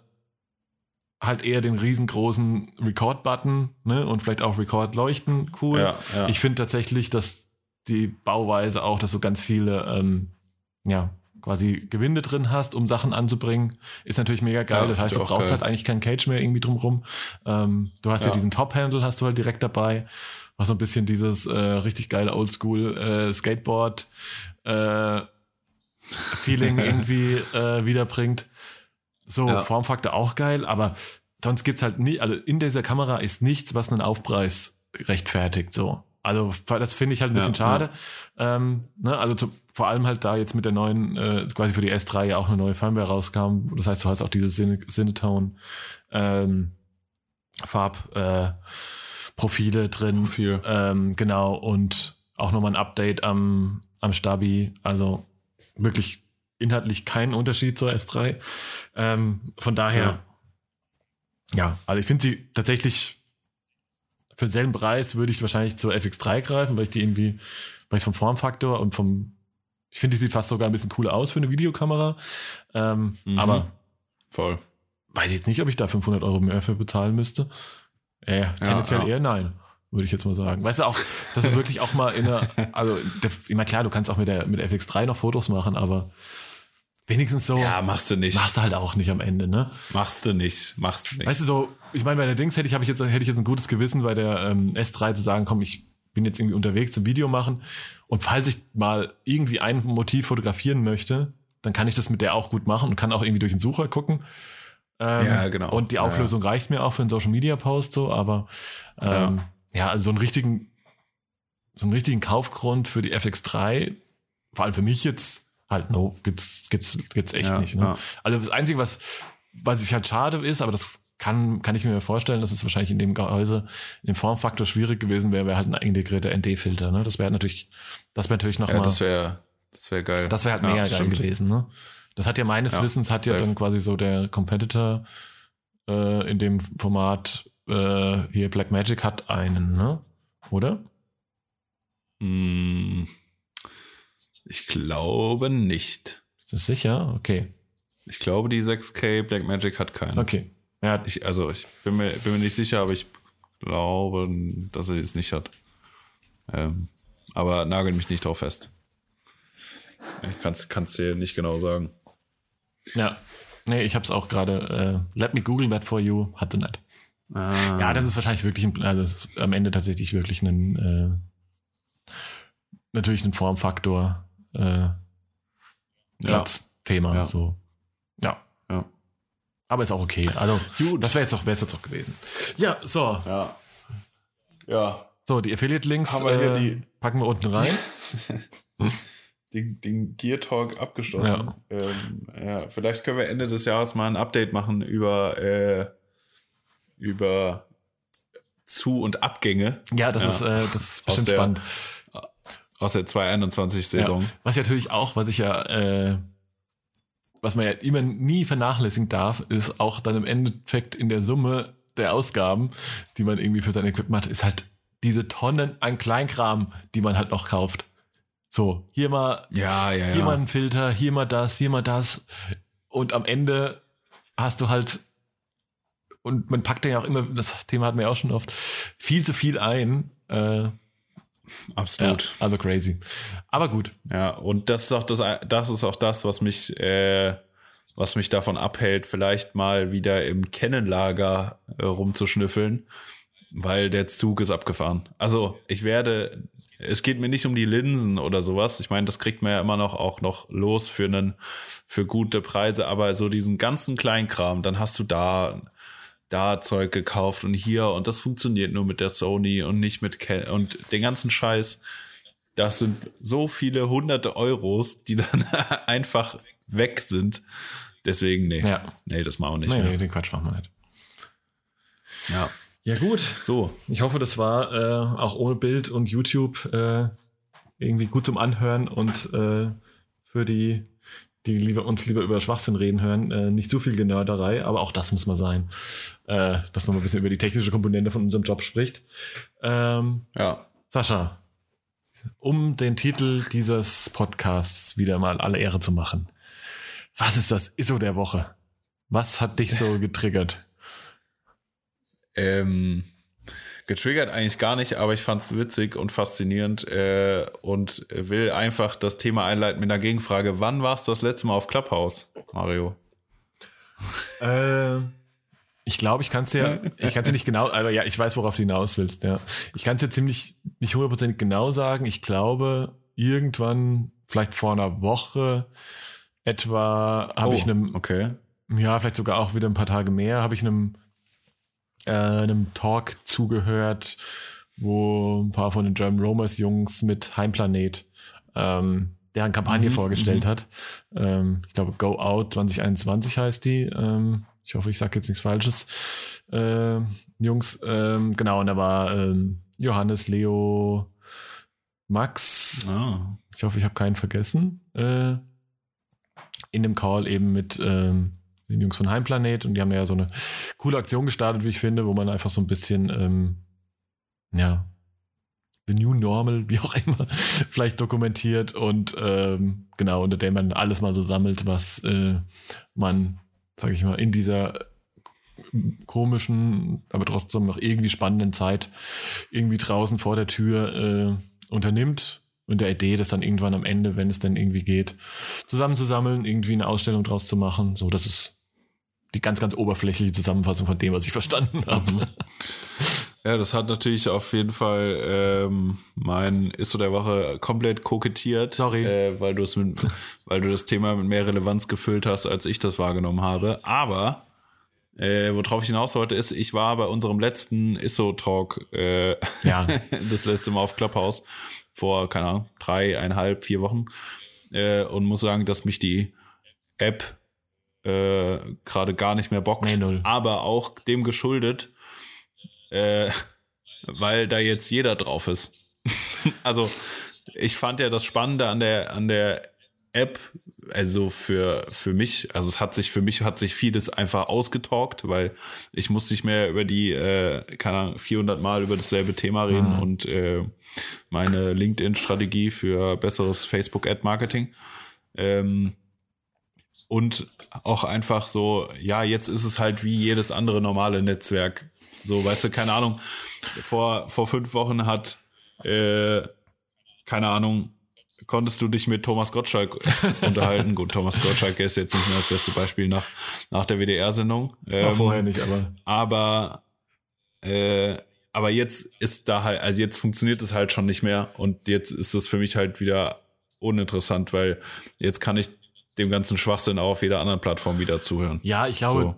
halt eher den riesengroßen Record-Button ne? und vielleicht auch Record-Leuchten. Cool. Ja, ja. Ich finde tatsächlich, dass die Bauweise auch, dass du ganz viele, ähm, ja, quasi Gewinde drin hast, um Sachen anzubringen, ist natürlich mega geil. Ja, das heißt, du brauchst geil. halt eigentlich keinen Cage mehr irgendwie drumrum. Ähm, du hast ja, Ja. diesen Top-Handle, hast du halt direkt dabei, was so ein bisschen dieses äh, richtig geile Oldschool äh, Skateboard äh, Feeling irgendwie äh, wiederbringt. So, Ja. Formfaktor auch geil, aber sonst gibt's halt nie, also in dieser Kamera ist nichts, was einen Aufpreis rechtfertigt, so. Also das finde ich halt ein bisschen schade. Ähm, ne, also zu, vor allem halt da jetzt mit der neuen, äh, quasi für die S3 ja auch eine neue Firmware rauskam. Das heißt, du hast auch diese Cine- Cinetone ähm, Farb äh, Profile drin. Profil. Ähm, genau, und auch nochmal ein Update am, am Stabi. Also wirklich inhaltlich kein Unterschied zur S3. Ähm, von daher, ja, also ich finde sie tatsächlich für denselben Preis würde ich wahrscheinlich zur FX3 greifen, weil ich die irgendwie, weil ich vom Formfaktor und vom, ich finde, die sieht fast sogar ein bisschen cooler aus für eine Videokamera. Ähm, Mhm. Aber Voll. weiß ich jetzt nicht, ob ich da 500 Euro mehr für bezahlen müsste. Äh, tendenziell ja. eher nein, würde ich jetzt mal sagen. Weißt du auch, dass du wirklich auch mal in einer, also der, immer klar, du kannst auch mit der mit der FX3 noch Fotos machen, aber wenigstens so Ja, machst du nicht. machst du halt auch nicht am Ende, ne? Machst du nicht. Machst du nicht. Weißt du so, ich meine, bei der Dings hätte ich, habe ich jetzt, hätte ich jetzt ein gutes Gewissen bei der ähm, S3 zu sagen, komm, ich bin jetzt irgendwie unterwegs zum Video machen und falls ich mal irgendwie ein Motiv fotografieren möchte, dann kann ich das mit der auch gut machen und kann auch irgendwie durch den Sucher gucken. Ähm, Ja, genau. Und die Ja, Auflösung reicht mir auch für einen Social Media Post so, aber ähm, ja. also so einen richtigen, so einen richtigen Kaufgrund für die FX3, vor allem für mich jetzt, halt no, gibt's, gibt's, gibt's echt Ja, nicht. Ne? ja. Also das Einzige, was, was ich halt schade ist, aber das kann, kann ich mir vorstellen, dass es wahrscheinlich in dem Gehäuse, in dem Formfaktor schwierig gewesen wäre, wäre halt ein integrierter ND-Filter. Ne? Das wäre natürlich, das wäre natürlich noch ja, mal, das wäre das wär geil. das wäre halt Ja, mega geil stimmt. gewesen. Ne? Das hat ja meines Ja, Wissens, hat ja safe. dann quasi so der Competitor äh, in dem Format äh, hier Blackmagic hat einen, ne? Oder? Hm, ich glaube nicht. Ist das sicher? Okay. Ich glaube, die 6K Blackmagic hat keinen. Okay. Ja, Ich, also, ich bin mir, bin mir nicht sicher, aber ich glaube, dass er es nicht hat. Ähm, aber nagel mich nicht drauf fest. Ich kann es dir nicht genau sagen. ja. Nee, ich hab's auch gerade. Äh, let me Google that for you. Hatte nicht. Ah, Ja, das ist wahrscheinlich wirklich ein, also das ist am Ende tatsächlich wirklich ein, äh, natürlich ein Formfaktor, äh, Platzthema, Ja. so. Aber ist auch okay. Also, Gut. das wäre jetzt doch besser doch gewesen. Ja, so. Ja. Ja. So, die Affiliate-Links äh, die- packen wir unten rein. Den, den Gear Talk abgeschlossen. Ja. Ähm, ja, vielleicht können wir Ende des Jahres mal ein Update machen über, äh, über Zu- und Abgänge Ja, das Ja. ist, äh, das ist Aus bestimmt der- spannend. aus der 221-Saison. Ja. Was natürlich auch, was ich ja, äh, was man ja immer nie vernachlässigen darf, ist auch dann im Endeffekt in der Summe der Ausgaben, die man irgendwie für sein Equipment hat, ist halt diese Tonnen an Kleinkram, die man halt noch kauft. So, hier mal, Ja, ja, ja. hier mal ein Filter, hier mal das, hier mal das. Und am Ende hast du halt, und man packt ja auch immer, das Thema hatten wir ja auch schon oft, viel zu viel ein. Äh, ja, Absolut. also crazy. Aber gut. Ja, und das ist auch das, das ist auch das, was mich, äh, was mich davon abhält, vielleicht mal wieder im Kennenlager äh, rumzuschnüffeln, weil der Zug ist abgefahren. Also ich werde, es geht mir nicht um die Linsen oder sowas. Ich meine, das kriegt man ja immer noch auch noch los für einen, für gute Preise, aber so diesen ganzen Kleinkram, dann hast du da da Zeug gekauft und hier und das funktioniert nur mit der Sony und nicht mit Ken und den ganzen Scheiß. Das sind so viele hunderte Euros, die dann einfach weg sind. Deswegen, nee. Ja. Nee, das machen wir nicht Nee, mehr. nee, den Quatsch machen wir nicht. Ja. Ja, gut. So, Ich hoffe, das war äh, auch ohne Bild und YouTube äh, irgendwie gut zum Anhören und äh, für die, die lieber, uns lieber über Schwachsinn reden hören, äh, nicht zu viel Genörderei, aber auch das muss mal sein, äh, dass man mal ein bisschen über die technische Komponente von unserem Job spricht. Ähm, ja. Sascha, um den Titel dieses Podcasts wieder mal alle Ehre zu machen. Was ist das ISO der Woche? Was hat dich so getriggert? Ähm, getriggert eigentlich gar nicht, aber ich fand es witzig und faszinierend äh, und will einfach das Thema einleiten mit einer Gegenfrage. Wann warst du das letzte Mal auf Clubhouse, Mario? Äh, ich glaube, ich kann es dir, ich kann dir nicht genau, aber ja, ich weiß, worauf du hinaus willst, ja. Ich kann es dir ziemlich, nicht hundertprozentig genau sagen. Ich glaube, irgendwann, vielleicht vor einer Woche etwa, habe Oh, ich einem, Okay. ja, vielleicht sogar auch wieder ein paar Tage mehr, habe ich einem, äh, einem Talk zugehört, wo ein paar von den German Romers Jungs mit Heimplanet ähm, deren Kampagne Mhm, vorgestellt hat. Ähm, ich glaube, Go Out 2021 heißt die. Ähm, ich hoffe, ich sage jetzt nichts Falsches. Ähm, Jungs, ähm, genau, und da war ähm, Johannes, Leo, Max, Ah. ich hoffe, ich habe keinen vergessen. Äh, in dem Call eben mit ähm, den Jungs von Heimplanet und die haben ja so eine coole Aktion gestartet, wie ich finde, wo man einfach so ein bisschen, ähm, ja, the new normal, wie auch immer, vielleicht dokumentiert und ähm, genau, unter dem man alles mal so sammelt, was äh, man, sag ich mal, in dieser komischen, aber trotzdem noch irgendwie spannenden Zeit irgendwie draußen vor der Tür äh, unternimmt. Und der Idee, das dann irgendwann am Ende, wenn es denn irgendwie geht, zusammenzusammeln, irgendwie eine Ausstellung draus zu machen. So, das ist die ganz, ganz oberflächliche Zusammenfassung von dem, was ich verstanden habe. Ja, das hat natürlich auf jeden Fall ähm, mein Ist der Woche komplett kokettiert. Sorry. Äh, weil du es mit, weil du das Thema mit mehr Relevanz gefüllt hast, als ich das wahrgenommen habe. Aber äh, worauf ich hinaus wollte, ist, ich war bei unserem letzten ISO-Talk äh, Ja. das letzte Mal auf Clubhouse vor, keine Ahnung, dreieinhalb, vier Wochen äh, und muss sagen, dass mich die App äh, gerade gar nicht mehr bockt. Nee. Aber auch dem geschuldet, äh, weil da jetzt jeder drauf ist. also ich fand ja das Spannende an der an der App, also für für mich, also es hat sich für mich hat sich vieles einfach ausgetalkt, weil ich muss nicht mehr über die äh, keine Ahnung 400 Mal über dasselbe Thema reden Mhm. und äh, meine LinkedIn-Strategie für besseres Facebook-Ad-Marketing. Ähm, und auch einfach so, ja, jetzt ist es halt wie jedes andere normale Netzwerk. So, weißt du, keine Ahnung, vor, vor fünf Wochen hat, äh, keine Ahnung, konntest du dich mit Thomas Gottschalk unterhalten. Gut, Thomas Gottschalk ist jetzt nicht mehr das beste Beispiel nach, nach der WDR-Sendung. Ähm, vorher nicht, aber aber äh, aber jetzt ist da halt, also jetzt funktioniert es halt schon nicht mehr und jetzt ist es für mich halt wieder uninteressant, weil jetzt kann ich dem ganzen Schwachsinn auch auf jeder anderen Plattform wieder zuhören. ja, ich glaube, So.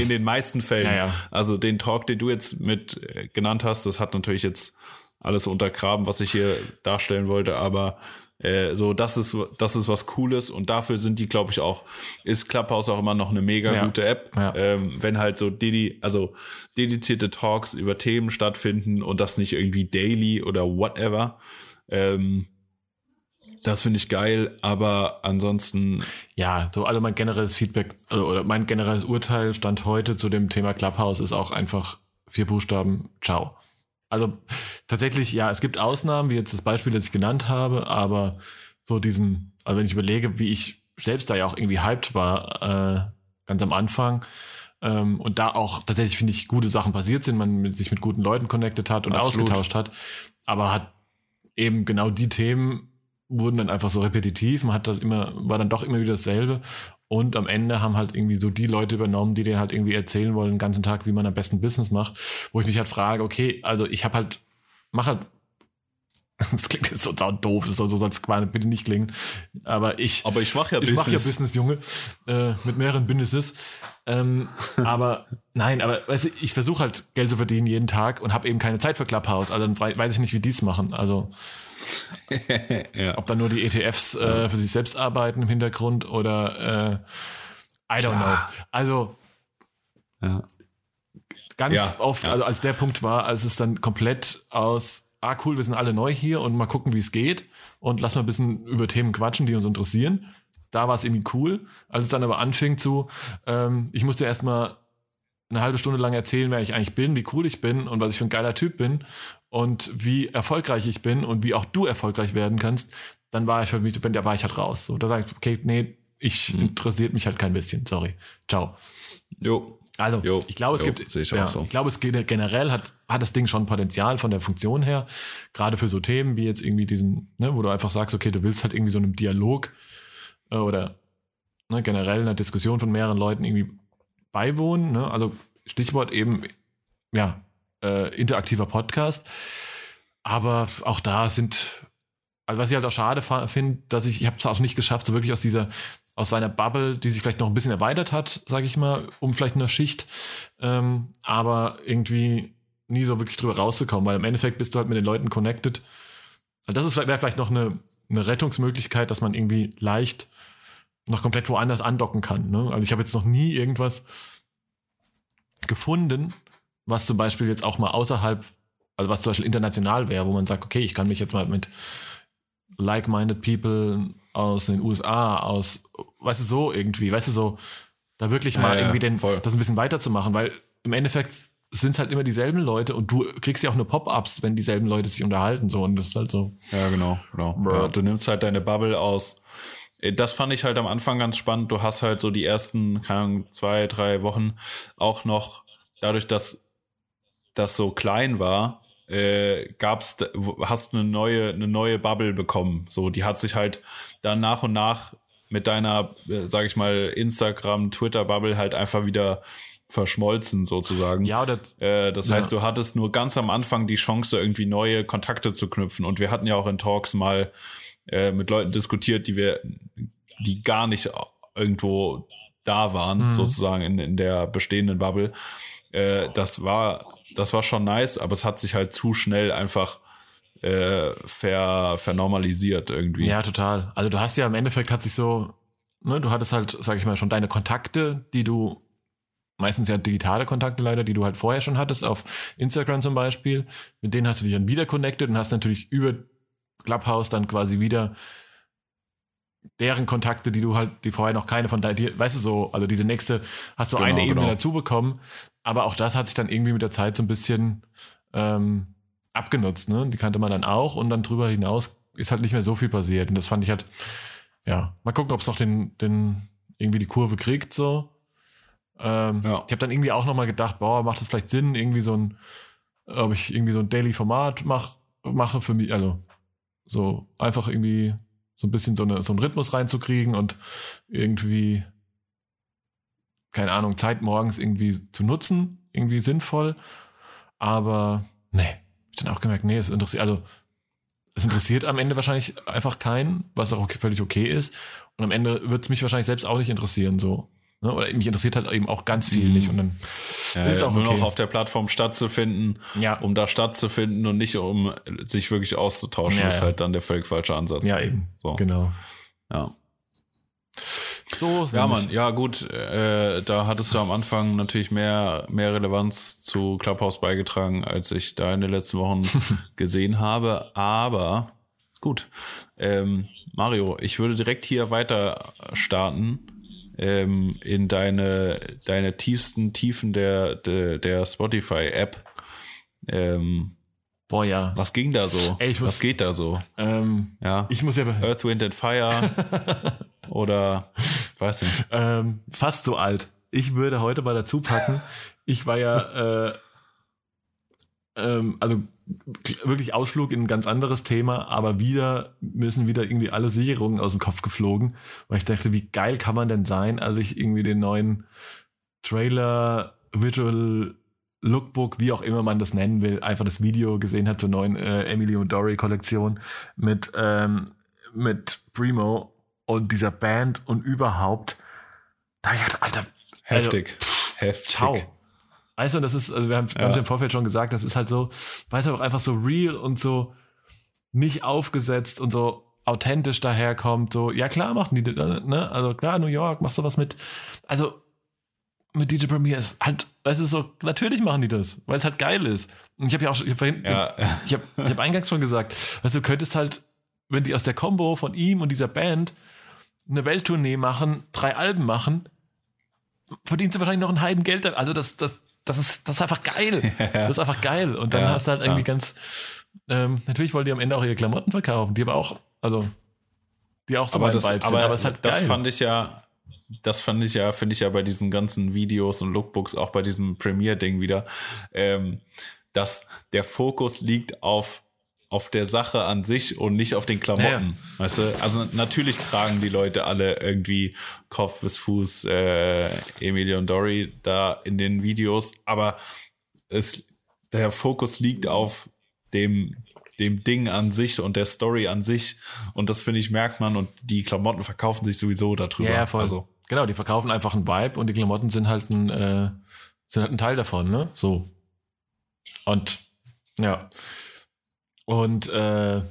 In den meisten Fällen. Ja, ja. Also den Talk, den du jetzt mit äh, genannt hast, das hat natürlich jetzt alles untergraben, was ich hier darstellen wollte, aber äh, so, das ist, das ist was Cooles und dafür sind die, glaube ich, auch, ist Clubhouse auch immer noch eine mega Ja. gute App. Ja. Ähm, wenn halt so dedi also dedizierte Talks über Themen stattfinden und das nicht irgendwie daily oder whatever. Ähm, das finde ich geil, aber ansonsten, Ja, so also mein generelles Feedback also, oder mein generelles Urteil stand heute zu dem Thema Clubhouse ist auch einfach vier Buchstaben. Ciao. Also tatsächlich, ja, es gibt Ausnahmen, wie jetzt das Beispiel, das ich genannt habe, aber so diesen, also wenn ich überlege, wie ich selbst da ja auch irgendwie hyped war, äh, ganz am Anfang, ähm, und da auch tatsächlich, finde ich, gute Sachen passiert sind, man mit, sich mit guten Leuten connected hat und Absolut. ausgetauscht hat, aber hat eben genau die Themen wurden dann einfach so repetitiv, man hat dann immer, war dann doch immer wieder dasselbe und am Ende haben halt irgendwie so die Leute übernommen, die denen halt irgendwie erzählen wollen, den ganzen Tag, wie man am besten Business macht, wo ich mich halt frage, okay, also ich habe halt, mach halt, das klingt jetzt so sau doof, das soll so soll es bitte nicht klingen, aber ich, aber ich mache ja ich mache ja Business, Junge, äh, mit mehreren Businesses. Ähm, aber nein, aber weißt du, ich versuche halt Geld zu verdienen jeden Tag und habe eben keine Zeit für Clubhouse. Also dann wei- weiß ich nicht, wie die es machen. Also ja. ob da nur die ETFs äh, für sich selbst arbeiten im Hintergrund oder äh, I don't Klar. know. Also ja. ganz Ja, oft, also als der Punkt war, als es dann komplett aus, ah cool, wir sind alle neu hier und mal gucken, wie es geht und lass mal ein bisschen über Themen quatschen, die uns interessieren. Da war es irgendwie cool. Als es dann aber anfing zu, ähm, ich musste erstmal eine halbe Stunde lang erzählen, wer ich eigentlich bin, wie cool ich bin und was ich für ein geiler Typ bin und wie erfolgreich ich bin und wie auch du erfolgreich werden kannst, dann war ich für mich, da war ich halt raus. So, da sage ich, okay, nee, ich Mhm. interessiert mich halt kein bisschen, sorry. Ciao. Jo. Also, Jo, ich glaube, es jo, gibt, ich ja, so. ich glaube, es generell hat, hat das Ding schon Potenzial von der Funktion her, gerade für so Themen wie jetzt irgendwie diesen, ne, wo du einfach sagst, okay, du willst halt irgendwie so einem Dialog oder ne, generell einer Diskussion von mehreren Leuten irgendwie beiwohnen, ne? Also Stichwort eben, ja, äh, interaktiver Podcast. Aber auch da sind, also was ich halt auch schade finde, dass ich, ich habe es auch nicht geschafft, so wirklich aus dieser, aus seiner Bubble, die sich vielleicht noch ein bisschen erweitert hat, sage ich mal, um vielleicht eine Schicht, ähm, aber irgendwie nie so wirklich drüber rauszukommen, weil im Endeffekt bist du halt mit den Leuten connected. Also das wäre vielleicht noch eine, eine Rettungsmöglichkeit, dass man irgendwie leicht noch komplett woanders andocken kann. Ne? Also ich habe jetzt noch nie irgendwas gefunden, was zum Beispiel jetzt auch mal außerhalb, also was zum Beispiel international wäre, wo man sagt, okay, ich kann mich jetzt mal mit like-minded people aus den USA, aus, weißt du, so irgendwie, weißt du, so, da wirklich mal Ja, irgendwie den, voll. das ein bisschen weiterzumachen, weil im Endeffekt sind es halt immer dieselben Leute und du kriegst ja auch nur Pop-ups, wenn dieselben Leute sich unterhalten, so, und das ist halt so. Ja, genau, genau. Ja, du nimmst halt deine Bubble aus. Äh, Das fand ich halt am Anfang ganz spannend. Du hast halt so die ersten, keine Ahnung, zwei, drei Wochen auch noch, dadurch, dass das so klein war, äh, gab's, hast eine neue, eine neue Bubble bekommen. So, die hat sich halt dann nach und nach mit deiner, äh, sag ich mal, Instagram, Twitter-Bubble halt einfach wieder verschmolzen sozusagen. Ja, oder Äh, das Ja. heißt, du hattest nur ganz am Anfang die Chance, irgendwie neue Kontakte zu knüpfen. Und wir hatten ja auch in Talks mal äh, mit Leuten diskutiert, die wir, die gar nicht irgendwo da waren, Mhm. sozusagen in, in der bestehenden Bubble. Äh, das war, das war schon nice, aber es hat sich halt zu schnell einfach äh, ver, vernormalisiert irgendwie. Ja, total. Also du hast ja im Endeffekt hat sich so, ne, du hattest halt, sag ich mal, schon deine Kontakte, die du, meistens ja digitale Kontakte leider, die du halt vorher schon hattest, auf Instagram zum Beispiel. Mit denen hast du dich dann wieder connected und hast natürlich über Clubhouse dann quasi wieder deren Kontakte, die du halt, die vorher noch keine von dir, weißt du so, also diese nächste, hast du Genau, eine Ebene genau. dazu bekommen, aber auch das hat sich dann irgendwie mit der Zeit so ein bisschen ähm, abgenutzt, ne? Die kannte man dann auch und dann drüber hinaus ist halt nicht mehr so viel passiert. Und das fand ich halt, ja, mal gucken, ob es noch den, den, irgendwie die Kurve kriegt, so. Ähm, Ja. Ich habe dann irgendwie auch nochmal gedacht, boah, macht es vielleicht Sinn, irgendwie so ein, ob ich irgendwie so ein Daily-Format mach, mache für mich, also so einfach irgendwie so ein bisschen so, eine, so einen Rhythmus reinzukriegen und irgendwie, keine Ahnung, Zeit morgens irgendwie zu nutzen, irgendwie sinnvoll. Aber nee, ich dann auch gemerkt, nee, es interessiert, also es interessiert am Ende wahrscheinlich einfach keinen, was auch okay, völlig okay ist. Und am Ende wird es mich wahrscheinlich selbst auch nicht interessieren, so. Ne? Oder mich interessiert halt eben auch ganz viel nicht. Und dann Ja, ist auch nur okay. noch auf der Plattform stattzufinden, Ja. um da stattzufinden und nicht um sich wirklich auszutauschen, Ja, ist ja. halt dann der völlig falsche Ansatz. ja, eben. So. Genau. Ja. So, Ja, Mann, ja gut, äh, da hattest du am Anfang natürlich mehr, mehr Relevanz zu Clubhouse beigetragen, als ich da in den letzten Wochen gesehen habe. Aber gut, ähm, Mario, ich würde direkt hier weiter starten ähm, in deine, deine tiefsten Tiefen der, der, der Spotify-App. Ähm, Boah, ja. was ging da so? Ey, muss- was geht da so? Ähm, Ja, ich muss ja Earth, Wind and Fire oder weiß nicht. ähm, fast so alt. Ich würde heute mal dazu packen. Ich war ja, äh, ähm, also wirklich Ausflug in ein ganz anderes Thema, aber wieder müssen wieder irgendwie alle Sicherungen aus dem Kopf geflogen, weil ich dachte, wie geil kann man denn sein, als ich irgendwie den neuen Trailer, Visual Lookbook, wie auch immer man das nennen will, einfach das Video gesehen hat zur neuen äh, Emily und Dory Kollektion mit, ähm, mit Primo und dieser Band und überhaupt. Da hab ich gedacht, Alter, Heftig. Also, Heftig. ciao. Also, das ist, also wir haben Ja. es im Vorfeld schon gesagt, das ist halt so, weil es halt auch einfach so real und so nicht aufgesetzt und so authentisch daherkommt. So, ja klar machen die, das, ne? Also klar, New York, machst du was mit. Also mit DJ Premier ist halt, weißt du, so, natürlich machen die das, weil es halt geil ist. Und ich habe ja auch schon, ich habe vorhin, Ja, ich habe ich hab eingangs schon gesagt, also du könntest halt, wenn die aus der Combo von ihm und dieser Band eine Welttournee machen, drei Alben machen, verdienst du wahrscheinlich noch ein Heidengeld. Also das, das, das ist, das ist einfach geil. Das ist einfach geil. Und dann Ja, hast du halt irgendwie ja. ganz, ähm, natürlich wollen die am Ende auch ihre Klamotten verkaufen, die aber auch, also, die auch so aber das, Vibe sind, aber aber es halt das geil. fand ich ja, das fand ich ja, finde ich ja bei diesen ganzen Videos und Lookbooks, auch bei diesem Premiere-Ding wieder, ähm, dass der Fokus liegt auf auf der Sache an sich und nicht auf den Klamotten. Weißt du? Also natürlich tragen die Leute alle irgendwie Kopf bis Fuß äh, Emilio und Dory da in den Videos, aber es, der Fokus liegt auf dem, dem Ding an sich und der Story an sich. Und das finde ich, merkt man und die Klamotten verkaufen sich sowieso darüber. Ja, ja, voll. Also, Genau, die verkaufen einfach einen Vibe und die Klamotten sind halt ein, äh, sind halt ein Teil davon, ne? So. Und ja. Und äh,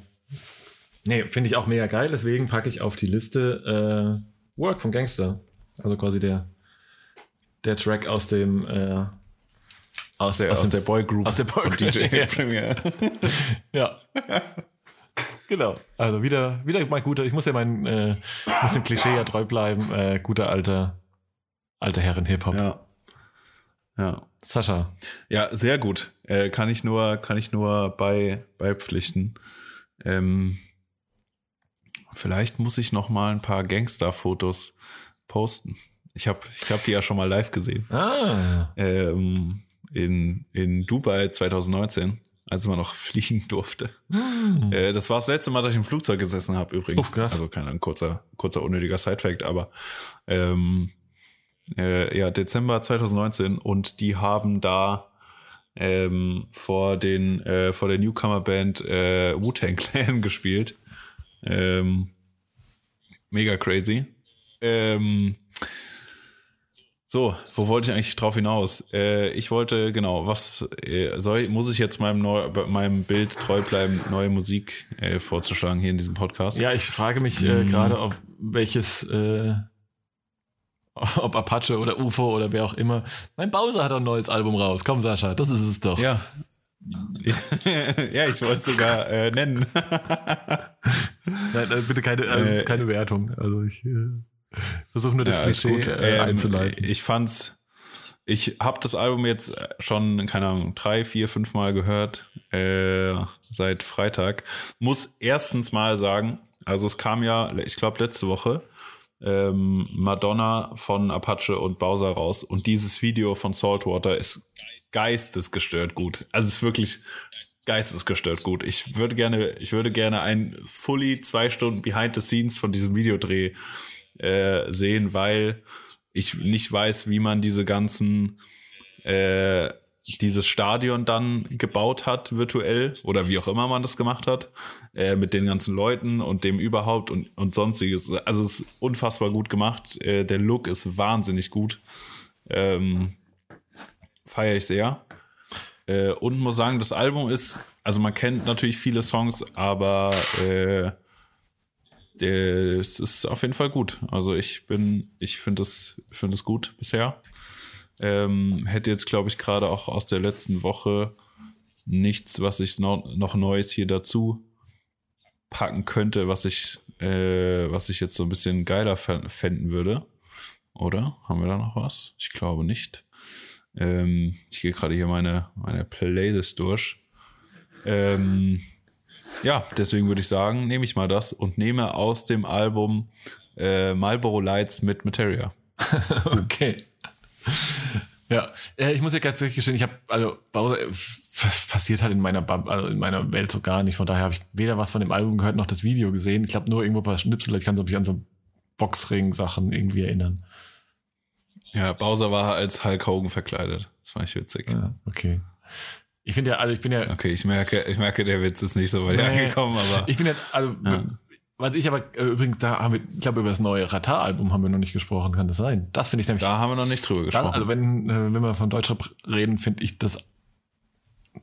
nee, finde ich auch mega geil, deswegen packe ich auf die Liste äh, Work von Gangster. Also quasi der, der Track aus dem äh, aus, der, aus, aus dem, der Boygroup aus der von Boygroup. DJ Ja. Premier. Ja. genau. Also wieder, wieder mal guter, ich muss ja mein, äh, muss dem Klischee ja treu bleiben, äh, guter alter, alter Herren Hip-Hop. ja. Ja. Sascha. Ja, sehr gut. Äh, kann ich nur, kann ich nur bei, beipflichten. Ähm, vielleicht muss ich noch mal ein paar Gangster-Fotos posten. Ich habe ich hab die ja schon mal live gesehen. Ah. Ähm, in, in Dubai 2019, als man noch fliegen durfte. Hm. Äh, das war das letzte Mal, dass ich im Flugzeug gesessen habe übrigens. Uff, krass. Also kein ein kurzer, kurzer unnötiger Sidefact, aber ähm, äh, ja, Dezember 2019 und die haben da ähm, vor den äh, vor der Newcomer-Band äh, Wu-Tang Clan gespielt. Ähm, mega crazy. Ähm, so, wo wollte ich eigentlich drauf hinaus? Äh, ich wollte, genau, was äh, soll, muss ich jetzt meinem, neu, meinem Bild treu bleiben, neue Musik äh, vorzuschlagen hier in diesem Podcast? Ja, ich frage mich äh, Mhm. gerade, auf welches, äh, ob Apache oder UFO oder wer auch immer. Mein Bowser hat ein neues Album raus. Komm, Sascha, das ist es doch. Ja. ja, ich wollte es sogar äh, nennen. Nein, äh, bitte keine, also, Äh, keine Wertung. Also ich äh, versuche nur das Ja, Klischee gut. äh, Ähm, einzuleiten. Ich fand's, ich habe das Album jetzt schon, keine Ahnung, drei, vier, fünf Mal gehört, äh, seit Freitag. Muss erstens mal sagen, also es kam ja, ich glaube letzte Woche, ähm, Madonna von Apache und Bowser raus und dieses Video von Saltwater ist geistesgestört gut. Also es ist wirklich geistesgestört gut. Ich würde gerne, ich würde gerne ein fully zwei Stunden Behind the Scenes von diesem Videodreh äh, sehen, weil ich nicht weiß, wie man diese ganzen äh, dieses Stadion dann gebaut hat, virtuell, oder wie auch immer man das gemacht hat, äh, mit den ganzen Leuten und dem überhaupt und, und sonstiges. Also es ist unfassbar gut gemacht. Äh, der Look ist wahnsinnig gut. Ähm, Feiere ich sehr. Äh, und muss sagen, das Album ist, also man kennt natürlich viele Songs, aber äh, es ist auf jeden Fall gut. Also ich bin, ich finde es, finde es gut bisher. Ähm, hätte jetzt, glaube ich, gerade auch aus der letzten Woche nichts, was ich noch, noch Neues hier dazu packen könnte, was ich, äh, was ich jetzt so ein bisschen geiler fänden würde. Oder? Haben wir da noch was? Ich glaube nicht. Ähm, ich gehe gerade hier meine, meine Playlist durch. Ähm, ja, deswegen würde ich sagen, nehme ich mal das und nehme aus dem Album äh, Marlboro Lights mit Materia. okay. Ja, äh, ich muss ja ganz ehrlich gestehen, ich habe, also Passiert halt in meiner, also in meiner Welt so gar nicht. Von daher habe ich weder was von dem Album gehört, noch das Video gesehen. Ich habe nur irgendwo ein paar Schnipsel, ich kann mich an so Boxring-Sachen irgendwie erinnern. Ja, Bowser war als Hulk Hogan verkleidet. Das fand ich witzig. Ja, okay. Ich finde ja, also ich bin ja. Okay, ich merke, ich merke, der Witz ist nicht so weit nee, angekommen, aber. Ich bin ja, also, ja. was ich aber, äh, übrigens, da haben wir, ich glaube, über das neue Ratar-Album haben wir noch nicht gesprochen, kann das sein? Das finde ich nämlich. Da haben wir noch nicht drüber gesprochen. Das, also, wenn, äh, wenn wir von Deutschrap reden, finde ich das,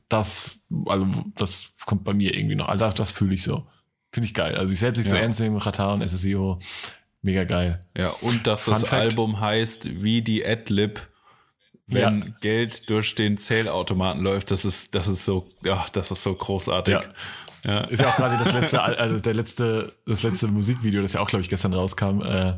das, also, das kommt bei mir irgendwie noch. Also, das, das fühle ich so. Finde ich geil. Also, ich selbst nicht ja. so ernst nehmen, Ratar und SSIO, mega geil. Ja, und dass Fun das Fact. Album heißt, wie die Adlib wenn ja. Geld durch den Zählautomaten läuft, das ist, das ist so, ja, das ist so großartig. Ja. Ja. Ist ja auch gerade das letzte, also der letzte, das letzte Musikvideo, das ja auch, glaube ich, gestern rauskam, äh,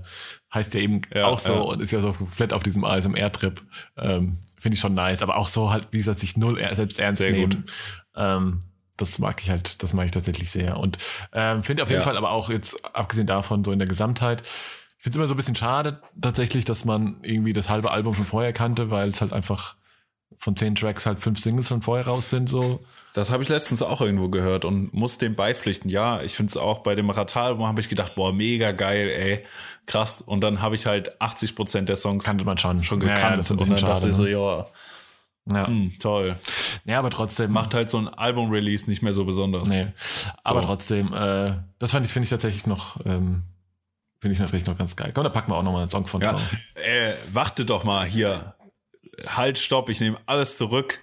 heißt ja eben ja, auch so ja. und ist ja so komplett auf diesem ASMR-Trip. Ähm, Finde ich schon nice, aber auch so halt, wie gesagt, sich null selbst ernst sehr nehmen. Gut. Ähm, das mag ich halt, das mag ich tatsächlich sehr. Und ähm, finde auf jeden Fall aber auch jetzt, abgesehen davon, so in der Gesamtheit, ich finde es immer so ein bisschen schade tatsächlich, dass man irgendwie das halbe Album schon vorher kannte, weil es halt einfach von zehn Tracks halt fünf Singles schon vorher raus sind. So. Das habe ich letztens auch irgendwo gehört und muss dem beipflichten. Ja, ich finde es auch bei dem Ratal-Album habe ich gedacht, boah, mega geil, ey, krass. Und dann habe ich halt 80 Prozent der Songs kannte man schon, schon gekannt. Ja, ja, das ist ein bisschen und dann schade, dachte ich so, ne? ja, ja. Hm, toll. Ja, aber trotzdem. Macht halt so ein Album-Release nicht mehr so besonders. Nee. Aber trotzdem, äh, das fand ich, finde ich tatsächlich noch ähm, Finde ich natürlich noch ganz geil. Komm, da packen wir auch nochmal einen Song von ja. drauf. Äh, warte doch mal hier. Halt, stopp, ich nehme alles zurück.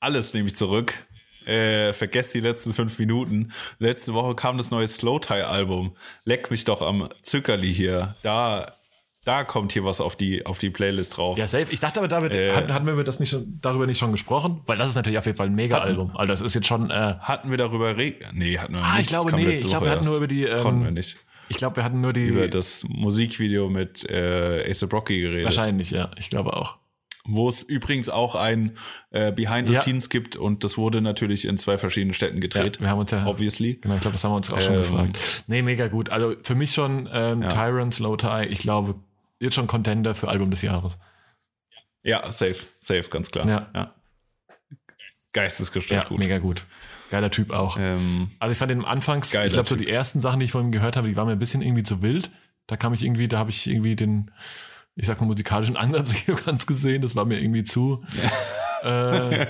Alles nehme ich zurück. Äh, vergesst die letzten fünf Minuten. Letzte Woche kam das neue Slow Tie Album. Leck mich doch am Zückerli hier. Da, da kommt hier was auf die, auf die Playlist drauf. Ja, safe. Ich dachte aber, damit äh, hatten, hatten wir das nicht schon, darüber nicht schon gesprochen, weil das ist natürlich auf jeden Fall ein Mega-Album. Also das ist jetzt schon. Äh, hatten wir darüber re Nee, hatten wir ah, nicht. Ich glaube, nee. Ich glaube, wir hatten nur über die. Ähm, Konnten wir nicht. Ich glaube, wir hatten nur die. Über das Musikvideo mit äh, Ace Rocky geredet. Wahrscheinlich, ja. Ich glaube auch. Wo es übrigens auch ein äh, Behind the ja. Scenes gibt und das wurde natürlich in zwei verschiedenen Städten gedreht. Ja, wir haben uns ja. Obviously. Genau, ich glaube, das haben wir uns auch schon ähm, gefragt. Nee, mega gut. Also für mich schon ähm, ja. Tyrant, Slow Tie, ich glaube, jetzt schon Contender für Album des Jahres. Ja, safe, safe, ganz klar. Ja. ja. Geistesgestört ja, gut. Mega gut. Geiler Typ auch. Ähm, also ich fand den Anfangs, ich glaube so die ersten Sachen, die ich von ihm gehört habe, die waren mir ein bisschen irgendwie zu wild. Da kam ich irgendwie, da habe ich irgendwie den, ich sag mal, musikalischen Ansatz hier ganz gesehen. Das war mir irgendwie zu, äh,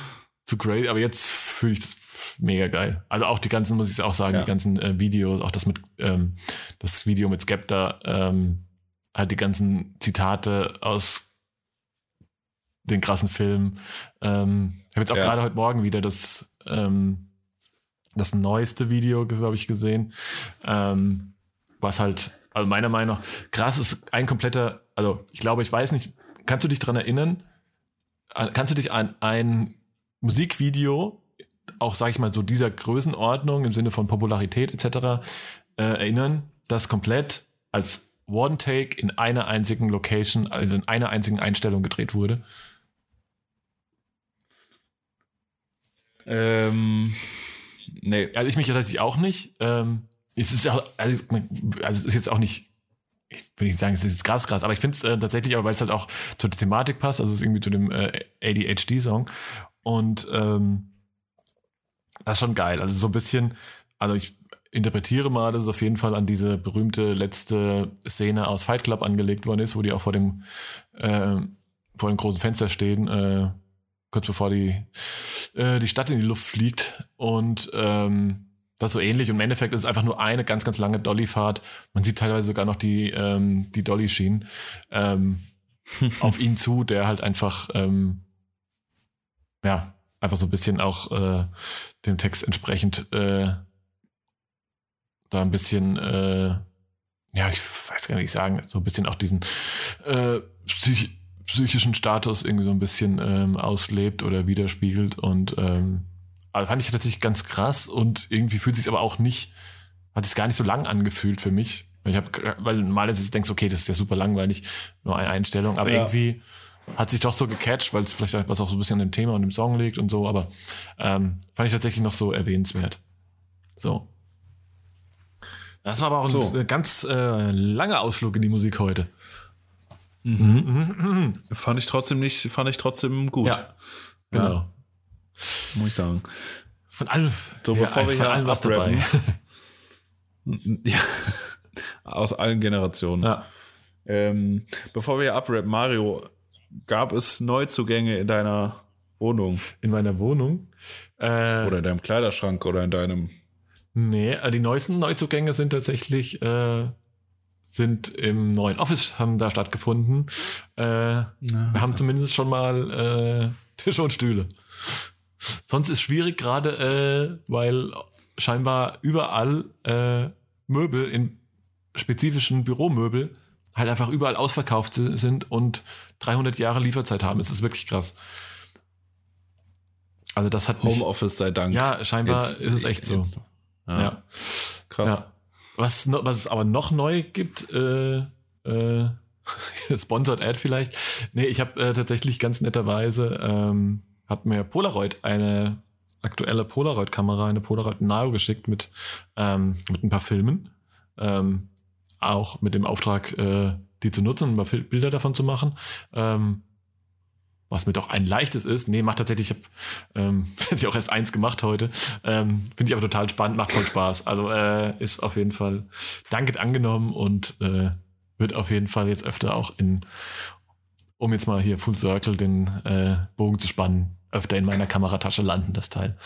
zu crazy. Aber jetzt fühle ich das mega geil. Also auch die ganzen, muss ich auch sagen, ja. die ganzen äh, Videos, auch das mit, ähm, das Video mit Skepta, ähm, halt die ganzen Zitate aus den krassen Filmen. Ähm, ich habe jetzt auch ja. gerade heute Morgen wieder das ähm, das neueste Video, glaube ich, gesehen, ähm, was halt, also meiner Meinung nach, krass ist ein kompletter, also ich glaube, ich weiß nicht, kannst du dich dran erinnern, kannst du dich an ein Musikvideo, auch sage ich mal so dieser Größenordnung im Sinne von Popularität etc. Äh, erinnern, das komplett als One Take in einer einzigen Location, also in einer einzigen Einstellung gedreht wurde? Ähm, nee. Also ich mich tatsächlich auch nicht. Ähm, es ist auch, also, also es ist jetzt auch nicht, ich will nicht sagen, es ist jetzt krass krass, aber ich finde es äh, tatsächlich, aber weil es halt auch zur Thematik passt, also es ist irgendwie zu dem äh, ADHD-Song. Und ähm, das ist schon geil. Also so ein bisschen, also ich interpretiere mal, dass es auf jeden Fall an diese berühmte letzte Szene aus Fight Club angelegt worden ist, wo die auch vor dem, äh, vor dem großen Fenster stehen. Äh, kurz bevor die, äh, die Stadt in die Luft fliegt. Und ähm, das ist so ähnlich. Und im Endeffekt ist es einfach nur eine ganz, ganz lange Dolly-Fahrt. Man sieht teilweise sogar noch die, ähm, die Dolly-Schienen ähm, auf ihn zu, der halt einfach, ähm, ja, einfach so ein bisschen auch äh, dem Text entsprechend äh, da ein bisschen, äh, ja, ich weiß gar nicht, wie ich sagen, so ein bisschen auch diesen äh, psych psychischen Status irgendwie so ein bisschen ähm, auslebt oder widerspiegelt und ähm, also fand ich tatsächlich ganz krass und irgendwie fühlt sich aber auch nicht, hat es gar nicht so lang angefühlt für mich. Ich habe, weil normal ist es denkst, okay, das ist ja super langweilig, nur eine Einstellung, aber ja. irgendwie hat sich doch so gecatcht, weil es vielleicht was auch so ein bisschen an dem Thema und dem Song liegt und so, aber ähm, fand ich tatsächlich noch so erwähnenswert. So. Das war aber auch so. ein ganz äh, langer Ausflug in die Musik heute. Mhm. Mhm. Mhm. Fand ich trotzdem nicht, fand ich trotzdem gut. Ja, genau. Ja. Muss ich sagen. Von allem, so, bevor ja, wir von allem was dabei. ja, aus allen Generationen. Ja. Ähm, bevor wir abrappen, Mario, gab es Neuzugänge in deiner Wohnung? In meiner Wohnung? Äh, oder in deinem Kleiderschrank oder in deinem. Nee, äh, die neuesten Neuzugänge sind tatsächlich äh, sind im neuen Office, haben da stattgefunden. Äh, ja. Wir haben zumindest schon mal äh, Tische und Stühle. Sonst ist schwierig gerade, äh, weil scheinbar überall äh, Möbel in spezifischen Büromöbel halt einfach überall ausverkauft sind und 300 Jahre Lieferzeit haben. Es ist wirklich krass. Also das hat Homeoffice sei Dank. Ja, scheinbar jetzt, ist es echt so. Ja. ja. Krass. Ja. Was, was es aber noch neu gibt, äh, äh, Sponsored Ad vielleicht. Nee, ich habe äh, tatsächlich ganz netterweise, ähm, hat mir Polaroid eine aktuelle Polaroid-Kamera, eine Polaroid Neo geschickt mit, ähm, mit ein paar Filmen. Ähm, auch mit dem Auftrag, äh, die zu nutzen und mal Bilder davon zu machen. Ähm, was mir doch ein leichtes ist. Nee, macht tatsächlich, ich habe ähm, auch erst eins gemacht heute. Ähm, Finde ich aber total spannend, macht voll Spaß. Also äh, ist auf jeden Fall dankend angenommen und äh, wird auf jeden Fall jetzt öfter auch in, um jetzt mal hier Full Circle den äh, Bogen zu spannen, öfter in meiner Kameratasche landen, das Teil.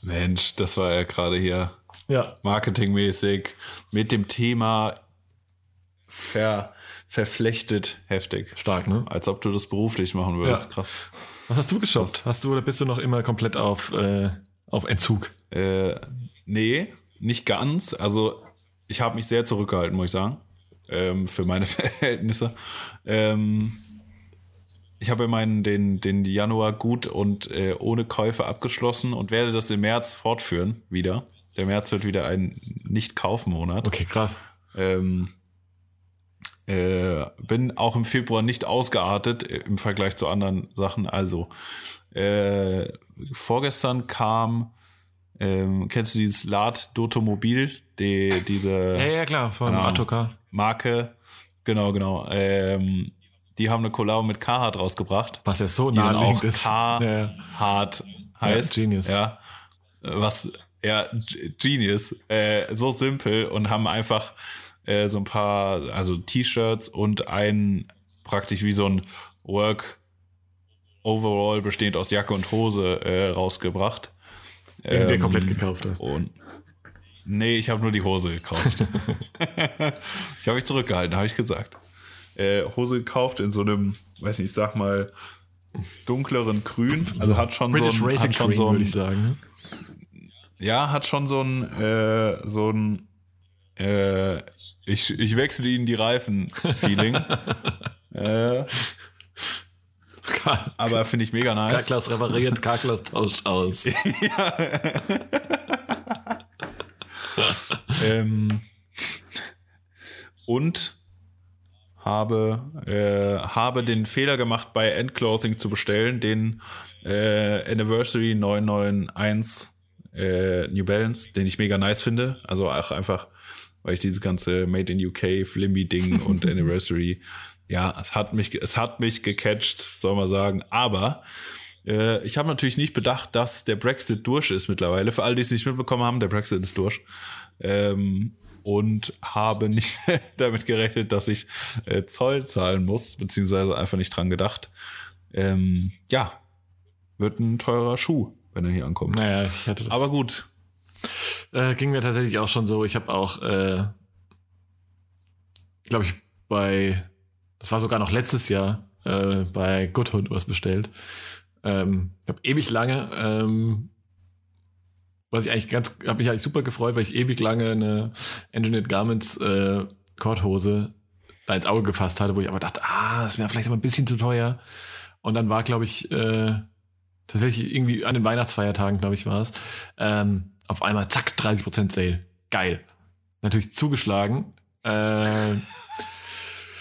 Mensch, das war ja gerade hier ja. marketingmäßig mit dem Thema ver verflechtet heftig. Stark, ne? Als ob du das beruflich machen würdest. Ja. Krass. Was hast du geshoppt? Hast du oder bist du noch immer komplett auf, äh, auf Entzug? Äh, nee, nicht ganz. Also ich habe mich sehr zurückgehalten, muss ich sagen. Ähm, für meine Verhältnisse. Ähm, ich habe meinen den, den Januar gut und äh, ohne Käufe abgeschlossen und werde das im März fortführen wieder. Der März wird wieder ein Nicht-Kaufen-Monat. Okay, krass. Ähm, äh, bin auch im Februar nicht ausgeartet im Vergleich zu anderen Sachen. Also, äh, vorgestern kam, ähm, kennst du dieses Lad Dotomobil, die, diese. Ja, ja, klar, von Atoka. Marke. Genau, genau. Ähm, die haben eine Collabo mit Carhartt rausgebracht. Was ja so naheliegend ist. Carhartt ja. heißt. Ja, Genius. Ja. Was, ja, Genius. Äh, so simpel und haben einfach äh, so ein paar, also T-Shirts und ein praktisch wie so ein Work Overall bestehend aus Jacke und Hose äh, rausgebracht. Den ähm, du komplett gekauft hast. Und nee, ich habe nur die Hose gekauft. ich habe mich zurückgehalten, habe ich gesagt. Äh, Hose gekauft in so einem, weiß nicht, ich sag mal dunkleren Grün. Also hat schon British so ein, Racing hat schon Green, so ein, würde ich sagen. Ne? Ja, hat schon so ein äh, so ein äh, ich, ich wechsle ihnen die Reifen-Feeling. äh, aber finde ich mega nice. Karklas repariert, Karklas tauscht aus. ähm, und habe, äh, habe den Fehler gemacht, bei Endclothing zu bestellen, den äh, Anniversary 991 äh, New Balance, den ich mega nice finde. Also auch einfach weil ich dieses ganze Made in UK, Flimby-Ding und Anniversary, ja, es hat mich, es hat mich gecatcht, soll man sagen. Aber äh, ich habe natürlich nicht bedacht, dass der Brexit durch ist mittlerweile. Für alle, die es nicht mitbekommen haben, der Brexit ist durch. Ähm, und habe nicht damit gerechnet, dass ich äh, Zoll zahlen muss, beziehungsweise einfach nicht dran gedacht. ähm, ja, wird ein teurer Schuh, wenn er hier ankommt. Naja, ich hatte das. Aber gut. Äh, ging mir tatsächlich auch schon so. Ich habe auch, äh, glaube ich, bei, das war sogar noch letztes Jahr, äh, bei Goodhood was bestellt. Ähm, ich habe ewig lange, ähm, was ich eigentlich ganz, habe mich eigentlich super gefreut, weil ich ewig lange eine Engineered Garments äh, Korthose da ins Auge gefasst hatte, wo ich aber dachte, ah, das wäre vielleicht aber ein bisschen zu teuer. Und dann war, glaube ich, äh, tatsächlich irgendwie an den Weihnachtsfeiertagen, glaube ich, war es, ähm, auf einmal, zack, 30% Sale. Geil. Natürlich zugeschlagen. Äh,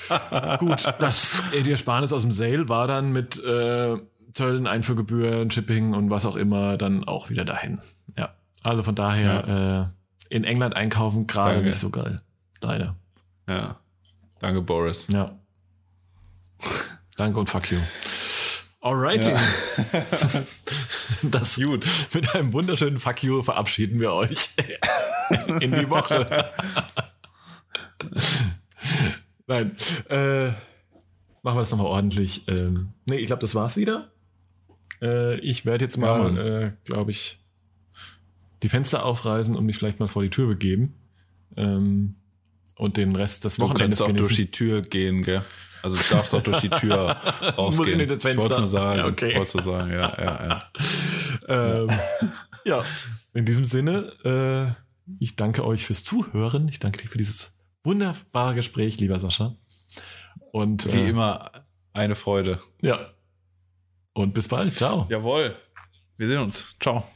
gut, das, die Ersparnis aus dem Sale war dann mit äh, Zöllen, Einfuhrgebühren, Shipping und was auch immer dann auch wieder dahin. Ja, also von daher ja. äh, in England einkaufen gerade nicht so geil. Leider. Ja. Danke, Boris. Ja. Danke und fuck you. Alrighty. Ja. Das gut. Mit einem wunderschönen Fuck you verabschieden wir euch in die Woche. Nein. Äh, machen wir das nochmal ordentlich. Ähm, nee, ich glaube, das war's wieder. Äh, ich werde jetzt mal, ja, äh, glaube ich, die Fenster aufreißen und mich vielleicht mal vor die Tür begeben. Ähm, und den Rest des Wochenendes du auch genießen. durch die Tür gehen, gell? Also du darfst auch durch die Tür rausgehen. Muss in das Fenster. Ich wollte nur sagen, ja, okay. wollte sagen, ja, ja, ja. ähm, ja, in diesem Sinne, äh, ich danke euch fürs Zuhören. Ich danke dir für dieses wunderbare Gespräch, lieber Sascha. Und wie äh, immer eine Freude. Ja. Und bis bald. Ciao. Jawohl. Wir sehen uns. Ciao.